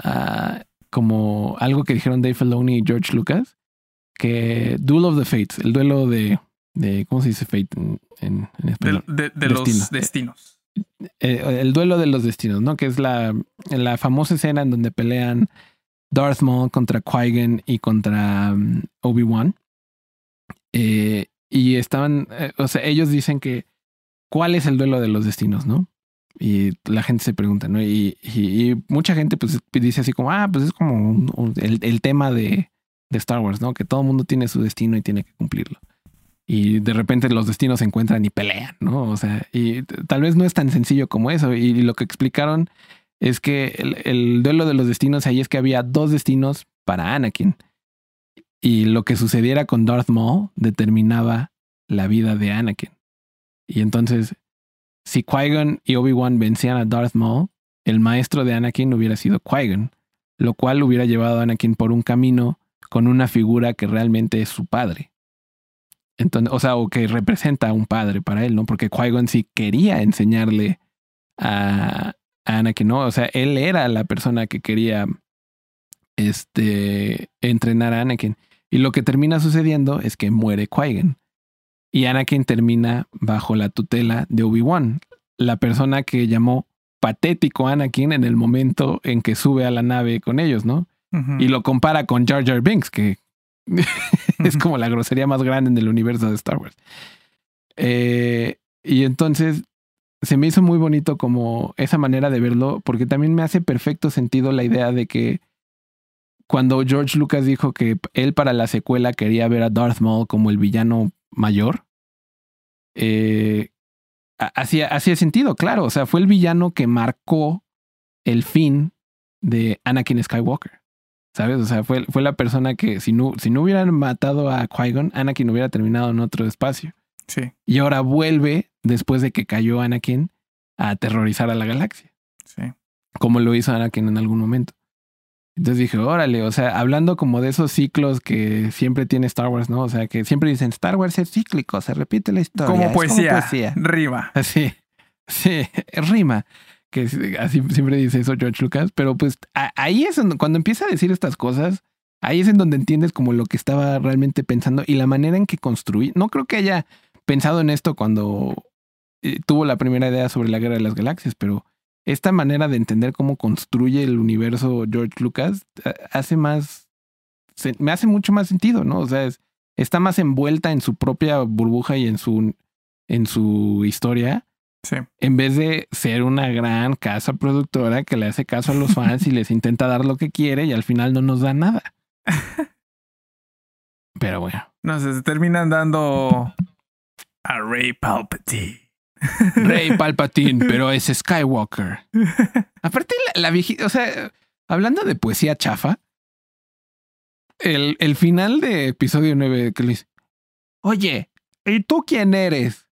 ah, como algo que dijeron Dave Filoni y George Lucas, que Duel of the Fates, el duelo de, de ¿cómo se dice Fate en, español? De, los destinos. eh, el duelo de los destinos, ¿no? Que es la, la famosa escena en donde pelean Darth Maul contra Qui-Gon y contra um, Obi-Wan. Eh, y estaban, eh, o sea, ellos dicen que cuál es el duelo de los destinos, ¿no? Y la gente se pregunta, ¿no? Y, y, mucha gente pues dice así como, ah, pues es como un, un, el, el, tema de, de Star Wars, ¿no? Que todo el mundo tiene su destino y tiene que cumplirlo y de repente los destinos se encuentran y pelean, ¿no? O sea, y tal vez no es tan sencillo como eso. Y, lo que explicaron es que el, el, duelo de los destinos ahí es que había dos destinos para Anakin. Y lo que sucediera con Darth Maul determinaba la vida de Anakin. Y entonces, si Qui-Gon y Obi-Wan vencían a Darth Maul, el maestro de Anakin hubiera sido Qui-Gon, lo cual hubiera llevado a Anakin por un camino con una figura que realmente es su padre. Entonces, o sea, o que representa a un padre para él, ¿no? Porque Qui-Gon sí quería enseñarle a, Anakin, ¿no? O sea, él era la persona que quería este, entrenar a Anakin. Y lo que termina sucediendo es que muere Qui-Gon. Y Anakin termina bajo la tutela de Obi-Wan, la persona que llamó patético Anakin en el momento en que sube a la nave con ellos, ¿no? Uh -huh. Y lo compara con Jar Jar Binks, que es como la grosería más grande en el universo de Star Wars. Eh, y entonces se me hizo muy bonito como esa manera de verlo, porque también me hace perfecto sentido la idea de que cuando George Lucas dijo que él para la secuela quería ver a Darth Maul como el villano mayor, eh, hacía, hacía sentido, claro. O sea, fue el villano que marcó el fin de Anakin Skywalker. ¿Sabes? O sea, fue, fue la persona que si no, si no hubieran matado a Qui-Gon, Anakin hubiera terminado en otro espacio. Sí. Y ahora vuelve, después de que cayó Anakin, a aterrorizar a la galaxia. Sí. Como lo hizo Anakin en algún momento. Entonces dije, órale, o sea, hablando como de esos ciclos que siempre tiene Star Wars, ¿no? O sea, que siempre dicen, Star Wars es cíclico, se repite la historia. Como poesía. Como poesía. Rima. Sí, sí, rima que así siempre dice eso George Lucas, pero pues ahí es donde, cuando empieza a decir estas cosas, ahí es en donde entiendes como lo que estaba realmente pensando y la manera en que construí. No creo que haya pensado en esto cuando eh, tuvo la primera idea sobre la guerra de las galaxias, pero esta manera de entender cómo construye el universo George Lucas hace más, me hace mucho más sentido, ¿no? O sea, es, está más envuelta en su propia burbuja y en su, en su historia Sí. En vez de ser una gran casa productora que le hace caso a los fans y les intenta dar lo que quiere y al final no nos da nada. Pero bueno. No sé, se terminan dando a Ray Palpatine. Rey Palpatine, pero es Skywalker. Aparte, la, la viejita, o sea, hablando de poesía chafa, el, el final de episodio 9 que le dice, oye, ¿y tú quién eres?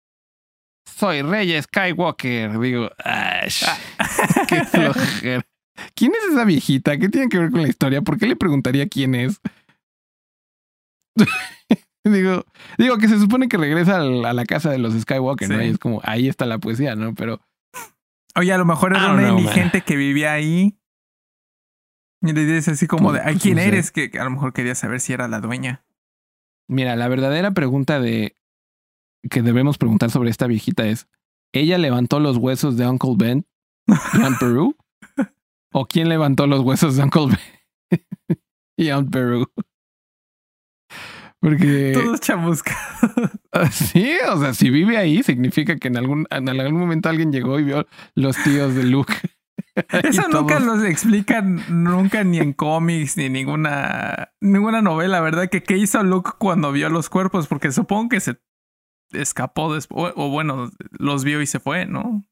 Soy Rey Skywalker. Digo, qué flojera. ¿Quién es esa viejita? ¿Qué tiene que ver con la historia? ¿Por qué le preguntaría quién es? digo, digo que se supone que regresa a la casa de los Skywalker, sí. ¿no? Y es como, ahí está la poesía, ¿no? Pero. Oye, a lo mejor era una indigente que vivía ahí. Y le dices así como de, ¿a quién no eres? Sé. Que a lo mejor quería saber si era la dueña. Mira, la verdadera pregunta de que debemos preguntar sobre esta viejita es, ¿ella levantó los huesos de Uncle Ben y Aunt Peru? ¿O quién levantó los huesos de Uncle Ben y Aunt Peru? Porque... Todos chamuscados. Sí, o sea, si vive ahí, significa que en algún, en algún momento alguien llegó y vio los tíos de Luke. Eso nunca todos... los explican, nunca ni en cómics, ni en ninguna, ninguna novela, ¿verdad? Que qué hizo Luke cuando vio los cuerpos, porque supongo que se escapó después, o bueno, los vio y se fue, ¿no?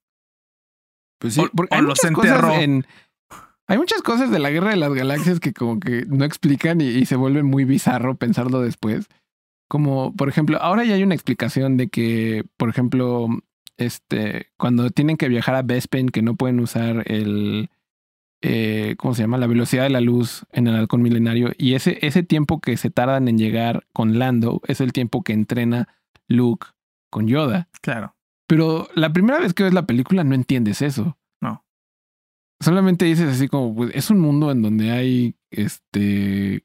Pues sí, o, o los enterró. En, hay muchas cosas de la Guerra de las Galaxias que como que no explican y, y, se vuelve muy bizarro pensarlo después. Como, por ejemplo, ahora ya hay una explicación de que, por ejemplo, este, cuando tienen que viajar a Bespin, que no pueden usar el, eh, ¿cómo se llama? La velocidad de la luz en el halcón milenario. Y ese, ese tiempo que se tardan en llegar con Lando es el tiempo que entrena Luke con Yoda. Claro. Pero la primera vez que ves la película no entiendes eso. No. Solamente dices así como, pues, es un mundo en donde hay, este,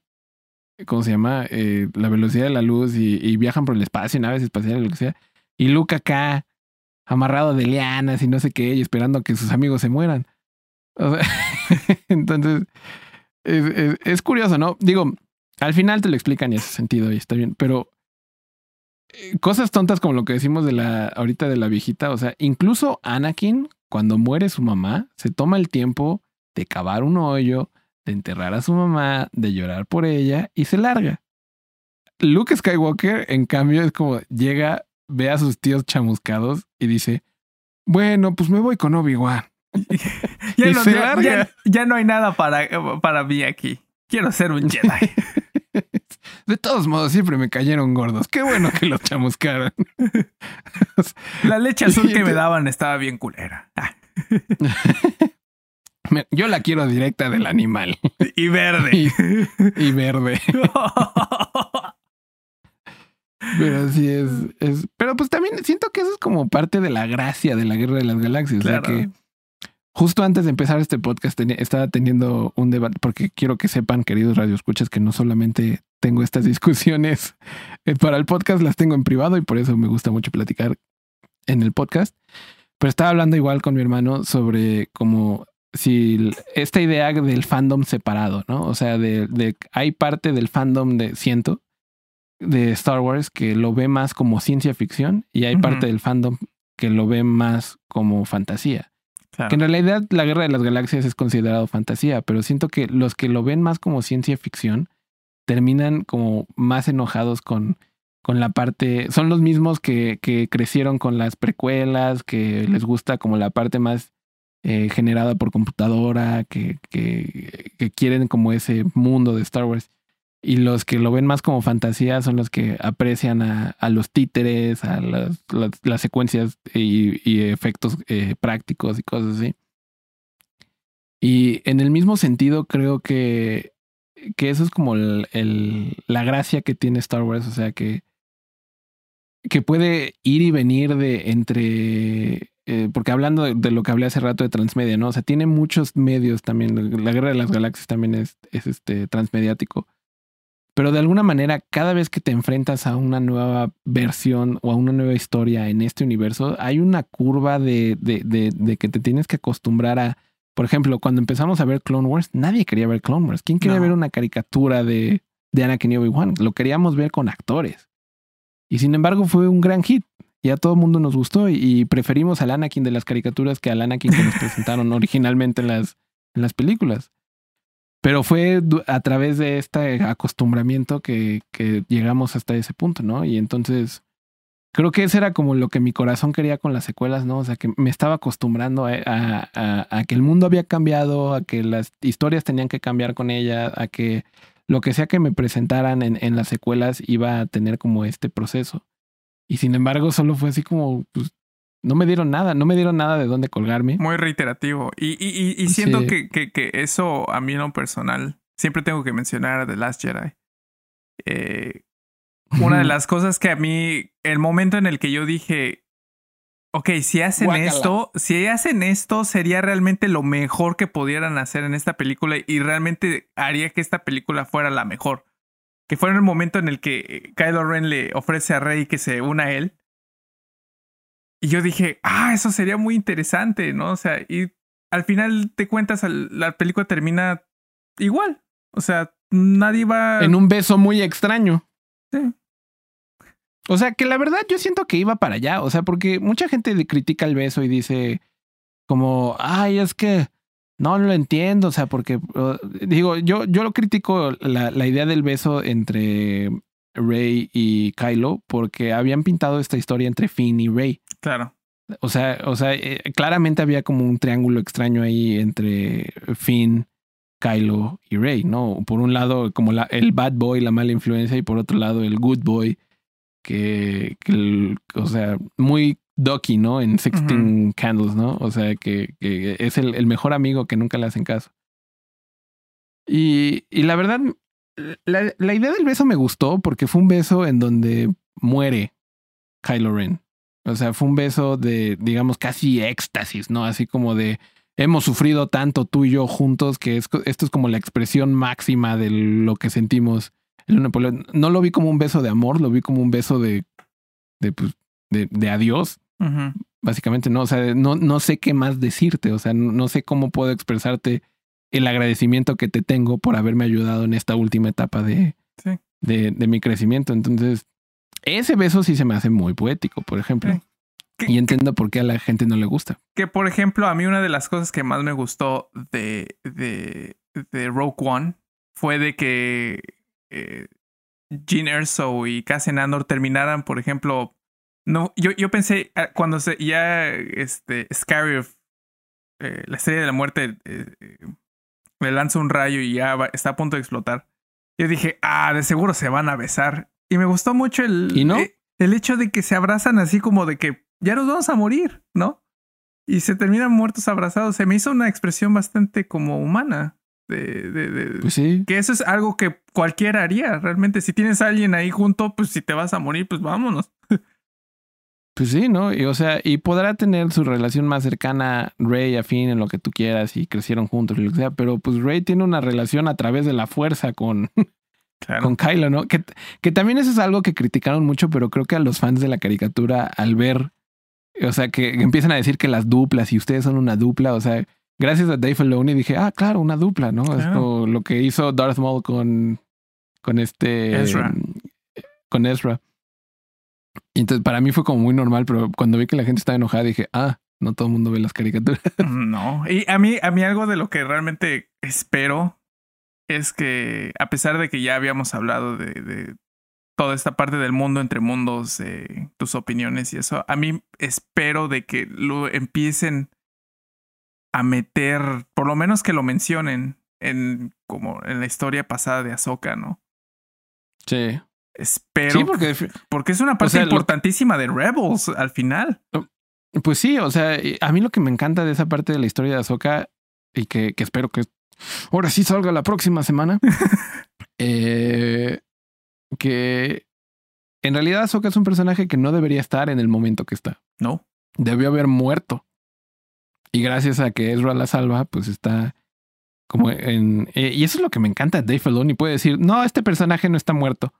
¿cómo se llama? Eh, la velocidad de la luz y, y, viajan por el espacio, naves espaciales, lo que sea. Y Luke acá amarrado de lianas y no sé qué, y esperando a que sus amigos se mueran. O sea, entonces, es, es, es, curioso, ¿no? Digo, al final te lo explican en ese sentido y está bien, pero cosas tontas como lo que decimos de la ahorita de la viejita, o sea, incluso Anakin, cuando muere su mamá, se toma el tiempo de cavar un hoyo, de enterrar a su mamá, de llorar por ella y se larga. Luke Skywalker, en cambio, es como llega, ve a sus tíos chamuscados y dice, bueno, pues me voy con Obi-Wan. ya, no, ya, ya, no hay nada para, para mí aquí. Quiero ser un Jedi. De todos modos, siempre me cayeron gordos. Qué bueno que los chamuscaran. La leche azul que me daban estaba bien culera. Yo la quiero directa del animal. Y verde. Y, verde. Pero así es, es. Pero pues también siento que eso es como parte de la gracia de la guerra de las galaxias. O sea que justo antes de empezar este podcast estaba teniendo un debate, porque quiero que sepan, queridos radioescuchas, que no solamente tengo estas discusiones eh, para el podcast, las tengo en privado y por eso me gusta mucho platicar en el podcast. Pero estaba hablando igual con mi hermano sobre como si esta idea del fandom separado, ¿no? O sea, de, de hay parte del fandom de siento de Star Wars que lo ve más como ciencia ficción y hay parte del fandom que lo ve más como fantasía. Que en realidad la Guerra de las Galaxias es considerado fantasía, pero siento que los que lo ven más como ciencia ficción terminan como más enojados con, con la parte, son los mismos que, que crecieron con las precuelas, que les gusta como la parte más eh, generada por computadora, que, que, que quieren como ese mundo de Star Wars. Y los que lo ven más como fantasía son los que aprecian a, a los títeres, a las, las, secuencias y, y efectos eh, prácticos y cosas así. Y en el mismo sentido, creo que, que eso es como el, la gracia que tiene Star Wars. O sea, que, que puede ir y venir de entre. Eh, porque hablando de, de, lo que hablé hace rato de transmedia, ¿no? O sea, tiene muchos medios también. La guerra de las galaxias también es, es este transmediático. Pero de alguna manera, cada vez que te enfrentas a una nueva versión o a una nueva historia en este universo, hay una curva de, de, de, de que te tienes que acostumbrar a. Por ejemplo, cuando empezamos a ver Clone Wars, nadie quería ver Clone Wars. ¿Quién quería no. ver una caricatura de, de Anakin y Obi-Wan? Lo queríamos ver con actores. Y sin embargo, fue un gran hit. Y a todo el mundo nos gustó. Y, y preferimos al Anakin de las caricaturas que al Anakin que nos presentaron originalmente en las, en las películas. Pero fue a través de este acostumbramiento que, llegamos hasta ese punto, ¿no? Y entonces creo que eso era como lo que mi corazón quería con las secuelas, ¿no? O sea, que me estaba acostumbrando a que el mundo había cambiado, a que las historias tenían que cambiar con ella, a que lo que sea que me presentaran en, en las secuelas iba a tener como este proceso. Y sin embargo, solo fue así como, pues, no me dieron nada, no me dieron nada de dónde colgarme. Muy reiterativo. Y, y, y, y siento sí. que, que, que, eso a mí en lo personal, siempre tengo que mencionar a The Last Jedi. Eh, una de las cosas que a mí, el momento en el que yo dije, ok, si hacen esto, si hacen esto, sería realmente lo mejor que pudieran hacer en esta película y realmente haría que esta película fuera la mejor. Que fuera el momento en el que Kylo Ren le ofrece a Rey que se una a él y yo dije, ah, eso sería muy interesante, ¿no? O sea, y al final te cuentas, la película termina igual. O sea, nadie va. En un beso muy extraño. Sí. O sea, que la verdad yo siento que iba para allá. O sea, porque mucha gente critica el beso y dice, como, ay, es que no lo entiendo. O sea, porque uh, digo, yo, yo lo critico la, la idea del beso entre Rey y Kylo porque habían pintado esta historia entre Finn y Rey. Claro. O sea, o sea, eh, claramente había como un triángulo extraño ahí entre Finn, Kylo y Rey, ¿no? Por un lado, como la, el bad boy, la mala influencia, y por otro lado, el good boy, que, que el, o sea, muy Ducky, ¿no? En Sixteen uh -huh. Candles, ¿no? O sea, que, que es el, el, mejor amigo que nunca le hacen caso. Y, y la verdad, la, la, idea del beso me gustó porque fue un beso en donde muere Kylo Ren. O sea, fue un beso de, digamos, casi éxtasis, ¿no? Así como de hemos sufrido tanto tú y yo juntos que es, esto es como la expresión máxima de lo que sentimos. No lo vi como un beso de amor, lo vi como un beso de, de, pues, de, de adiós. Uh -huh. básicamente, ¿no? O sea, no, no sé qué más decirte, o sea, no, sé cómo puedo expresarte el agradecimiento que te tengo por haberme ayudado en esta última etapa de, de, de, mi crecimiento. Entonces, ese beso sí se me hace muy poético, por ejemplo. Y entiendo por qué a la gente no le gusta. Que, por ejemplo, a mí una de las cosas que más me gustó de, de, de Rogue One fue de que eh, Gene Erso y Cassian Andor terminaran, por ejemplo, no, yo, yo pensé ah, cuando se, ya este Scarif, eh, la estrella de la muerte, eh, le lanza un rayo y ya está a punto de explotar. Yo dije, ah, de seguro se van a besar. Y me gustó mucho el, ¿Y no? el hecho de que se abrazan así como de que ya nos vamos a morir, ¿no? Y se terminan muertos abrazados. Se me hizo una expresión bastante como humana. De, de, de, pues sí. Que eso es algo que cualquiera haría, realmente. Si tienes a alguien ahí junto, pues si te vas a morir, pues vámonos. Pues sí, ¿no? Y o sea, y podrá tener su relación más cercana Rey a Finn en lo que tú quieras y crecieron juntos y lo que sea, pero pues Rey tiene una relación a través de la fuerza con, con Kylo, ¿no? Que, que también eso es algo que criticaron mucho, pero creo que a los fans de la caricatura, al ver, o sea, que, empiezan a decir que las duplas y ustedes son una dupla, o sea, gracias a Dave Filoni dije, ah, claro, una dupla, ¿no? Es como lo que hizo Darth Maul con, con este... Ezra. Con Ezra. Y entonces para mí fue como muy normal, pero cuando vi que la gente estaba enojada dije, ah, no todo el mundo ve las caricaturas. No, y a mí, a mí algo de lo que realmente espero es que, a pesar de que ya habíamos hablado de, de toda esta parte del mundo entre mundos, eh, tus opiniones y eso, a mí espero de que lo empiecen a meter, por lo menos que lo mencionen en como en la historia pasada de Ahsoka, ¿no? Sí. Espero. Sí, porque, porque es una parte importantísima de Rebels al final. Pues sí, o sea, a mí lo que me encanta de esa parte de la historia de Ahsoka y que, que espero que ahora sí salga la próxima semana, eh, que en realidad Ahsoka es un personaje que no debería estar en el momento que está. No. Debió haber muerto. Y gracias a que Ezra la salva, pues está como en... Eh, y eso es lo que me encanta de Dave Filoni. Puede decir, no, este personaje no está muerto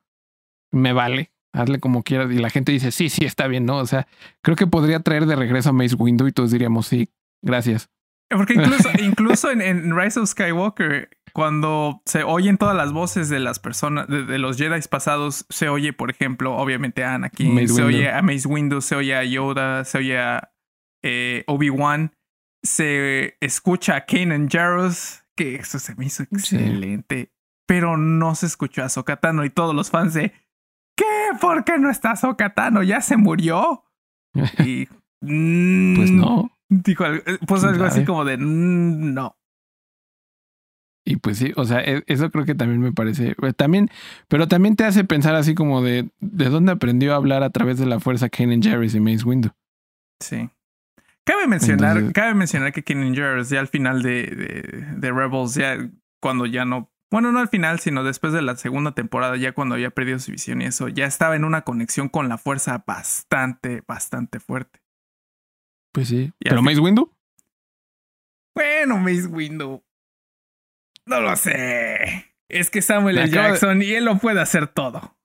me vale, hazle como quieras. Y la gente dice, sí, sí, está bien, ¿no? O sea, creo que podría traer de regreso a Mace Windu y todos diríamos, sí, gracias. Porque incluso, incluso en, Rise of Skywalker, cuando se oyen todas las voces de las personas, de, los Jedi pasados, se oye, por ejemplo, obviamente a Anakin, se oye a Mace Windu, se oye a Yoda, se oye a eh, Obi-Wan, se escucha a Kanan Jarrus, que eso se me hizo excelente, pero no se escuchó a Sokatano y todos los fans de ¿Qué? ¿Por qué no está Sokatano? ¿Ya se murió? Y. pues no. Dijo pues algo así como de mm, no. Y pues sí, o sea, e, eso creo que también me parece. Eh, también, pero también te hace pensar así como de de dónde aprendió a hablar a través de la fuerza Kenan Jarrus y Mace Windu. Sí. Cabe mencionar, cabe mencionar que Kenan Jarrus ya al final de, de, de Rebels, ya cuando ya no bueno, no al final, sino después de la segunda temporada, ya cuando había perdido su visión y eso, ya estaba en una conexión con la fuerza bastante, bastante fuerte. Pues sí. ¿Pero Mace Windu? Bueno, Mace Windu. No lo sé. Es que Samuel L. Jackson y él lo puede hacer todo.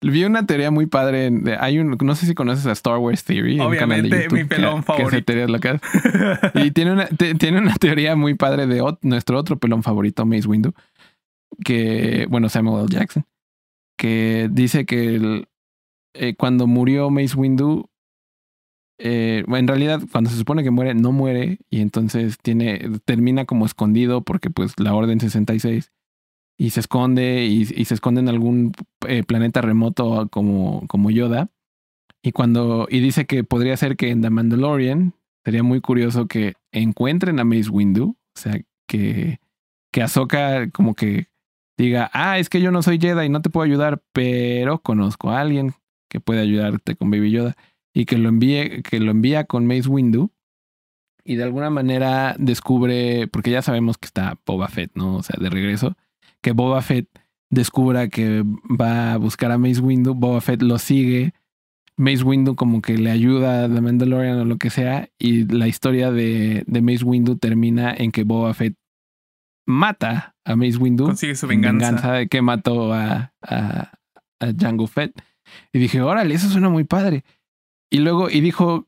Vi una teoría muy padre. hay un, no sé si conoces a Star Wars Theory. Obviamente, mi pelón favorito. y tiene una, tiene una teoría muy padre de nuestro otro pelón favorito, Mace Windu, que, bueno, Samuel L. Jackson, que dice que eh, cuando murió Mace Windu, eh, en realidad, cuando se supone que muere, no muere y entonces tiene, termina como escondido porque, pues, la Orden 66 y se esconde y, se esconde en algún eh, planeta remoto como, como Yoda. Y cuando y dice que podría ser que en The Mandalorian sería muy curioso que encuentren a Mace Windu, o sea, que que Ahsoka como que diga, "Ah, es que yo no soy Jedi y no te puedo ayudar, pero conozco a alguien que puede ayudarte con Baby Yoda." Y que lo envíe que lo envía con Mace Windu y de alguna manera descubre, porque ya sabemos que está Boba Fett, ¿no? O sea, de regreso que Boba Fett descubra que va a buscar a Mace Windu, Boba Fett lo sigue, Mace Windu como que le ayuda a The Mandalorian o lo que sea, y la historia de, de Mace Windu termina en que Boba Fett mata a Mace Windu. Consigue su venganza. de que mató a, a, a Jango Fett. Y dije, órale, eso suena muy padre. Y luego, y dijo,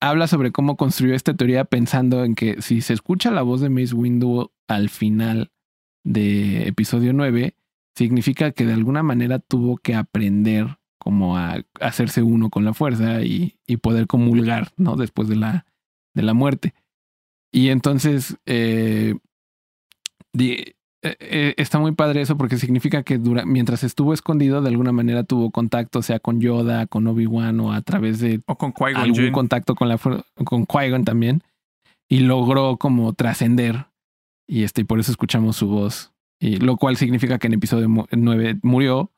habla sobre cómo construyó esta teoría pensando en que si se escucha la voz de Mace Windu al final de episodio 9, significa que de alguna manera tuvo que aprender como a hacerse uno con la fuerza y, y poder comulgar, ¿no? Después de la, de la muerte. Y entonces, eh, di- eh, eh, está muy padre eso porque significa que dura, mientras estuvo escondido, de alguna manera tuvo contacto, sea con Yoda, con Obi-Wan o a través de O con algún contacto con la con Qui-Gon también y logró como trascender y este y por eso escuchamos su voz y lo cual significa que en episodio 9 murió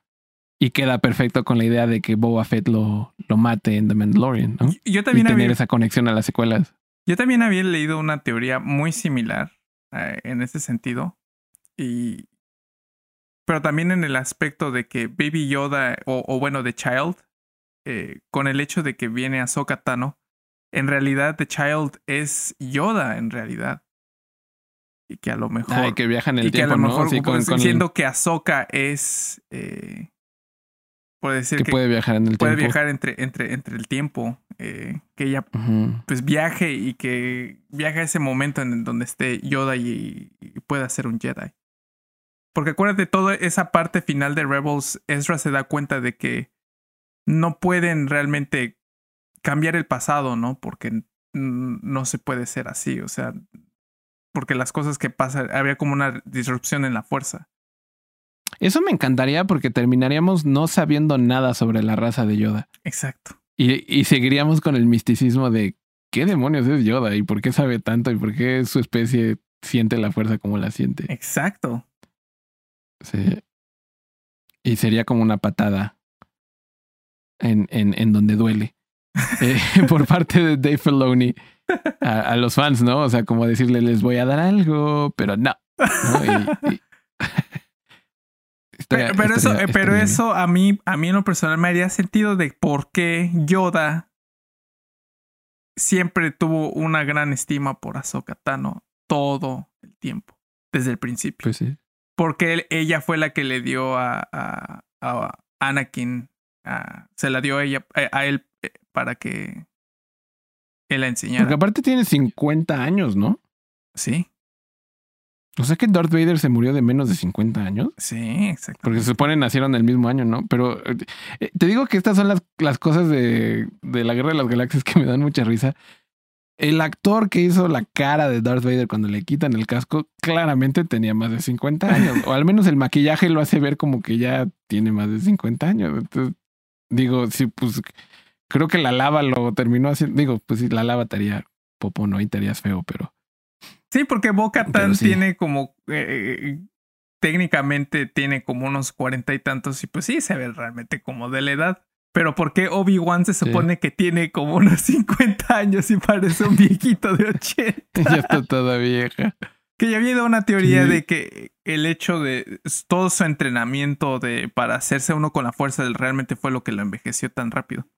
y queda perfecto con la idea de que Boba Fett lo, lo mate en The Mandalorian, ¿no? Yo Y también, tener había, esa conexión a las secuelas. yo también había leído una teoría muy similar eh, en ese sentido. Y. Pero también en el aspecto de que Baby Yoda, o, o bueno, The Child, eh, con el hecho de que viene Ahsoka Tano, en realidad The Child es Yoda, en realidad. Y que a lo mejor. Ay, que viaja en el y que a tiempo, lo ¿no? mejor Sí, con, con- siendo que Ahsoka es. Eh, puede decir que que, puede viajar en el puede tiempo. viajar entre, entre, entre el tiempo. eh, que ella pues viaje y que viaje a ese momento en donde esté Yoda y, y pueda ser un Jedi. Porque acuérdate, toda esa parte final de Rebels, Ezra se da cuenta de que no pueden realmente cambiar el pasado, ¿no? Porque no se puede ser así, o sea, porque las cosas que pasan, había como una disrupción en la fuerza. Eso me encantaría porque terminaríamos no sabiendo nada sobre la raza de Yoda. Exacto. Y, y seguiríamos con el misticismo de qué demonios es Yoda y por qué sabe tanto y por qué su especie siente la fuerza como la siente. Exacto. Sí. Y sería como una patada en, en, en donde duele. Eh, por parte de Dave Filoni a, a los fans, ¿no? O sea, como decirle, les voy a dar algo, pero no. ¿no? Y- y- Estaría- Pero, pero eso, estaría- eh, pero eso a mí, a mí en lo personal me haría sentido de por qué Yoda siempre tuvo una gran estima por Ahsoka Tano todo el tiempo, desde el principio. Pues sí. Porque él- ella fue la que le dio a, a, a Anakin, a- se la dio a ella, a, a él eh, para que él la enseñara. Porque aparte tiene 50 años, ¿no? Sí, O sea que Darth Vader se murió de menos de 50 años. sí, exacto. Porque se supone nacieron el mismo año, ¿no? Pero eh, te digo que estas son las, las cosas de, de la Guerra de las Galaxias que me dan mucha risa. El actor que hizo la cara de Darth Vader cuando le quitan el casco claramente tenía más de 50 años. o al menos el maquillaje lo hace ver como que ya tiene más de 50 años. Entonces, digo, sí, pues creo que la lava lo terminó haciendo. Digo, pues sí, la lava te haría popo, ¿no? Y te harías feo, pero... Sí, porque Boca Tan sí. tiene como. eh, técnicamente tiene como unos cuarenta y tantos, y pues sí, se ve realmente como de la edad. Pero ¿por qué Obi-Wan se Sí. supone que tiene como unos 50 años y parece un viejito de 80? ya está toda vieja. Que ya había habido una teoría Sí. de que el hecho de todo su entrenamiento de para hacerse uno con la fuerza del realmente fue lo que lo envejeció tan rápido.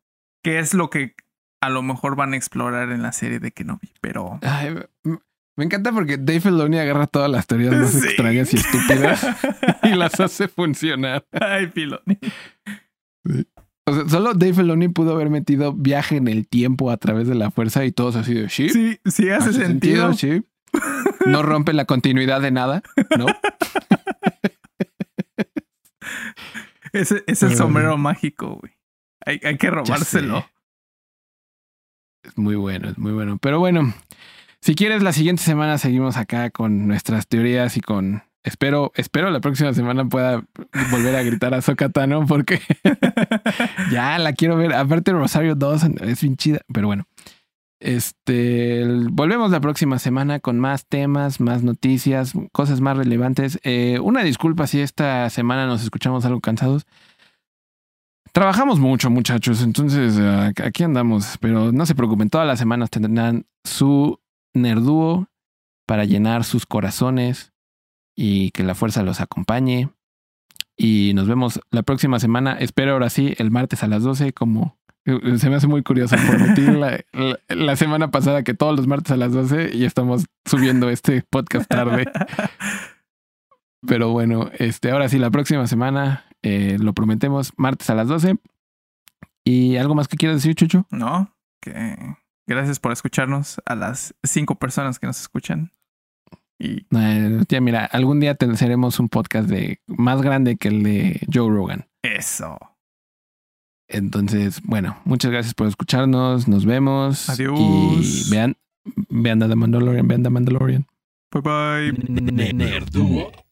Que es lo que a lo mejor van a explorar en la serie de Kenobi. Pero. Ay, me- me encanta porque Dave Filoni agarra todas las teorías más Sí. extrañas y estúpidas y las hace funcionar. Ay, Filoni. O sea, solo Dave Filoni pudo haber metido viaje en el tiempo a través de la fuerza y todos así de sí. Sí, sí hace, sentido. sí. No rompe la continuidad de nada, ¿no? Ese es el sombrero mágico, güey. Hay, hay que robárselo. Es muy bueno, es muy bueno. Pero bueno, si quieres, la siguiente semana seguimos acá con nuestras teorías y con. Espero, espero la próxima semana pueda volver a gritar a Zocatano porque ya la quiero ver. Aparte, Rosario Dawson es bien chida, pero bueno. Este volvemos la próxima semana con más temas, más noticias, cosas más relevantes. Eh, una disculpa si esta semana nos escuchamos algo cansados. Trabajamos mucho, muchachos, entonces eh, aquí andamos, pero no se preocupen, todas las semanas tendrán su nerdúo para llenar sus corazones y que la fuerza los acompañe. Y nos vemos la próxima semana, espero ahora sí, el martes a las 12, como eh, se me hace muy curioso. Prometí la, la- la semana pasada que todos los martes a las 12 y estamos subiendo este podcast tarde. Pero bueno, este, ahora sí, la próxima semana eh, lo prometemos, martes a las 12. ¿Y algo más que quieras decir, Chucho? ¿No? Que Gracias por escucharnos a las cinco personas que nos escuchan. Y Eh, ya mira, algún día tendremos un podcast de más grande que el de Joe Rogan. eso. Entonces, bueno, muchas gracias por escucharnos. Nos vemos. Adiós. Y vean, vean The Mandalorian, vean The Mandalorian. Bye bye.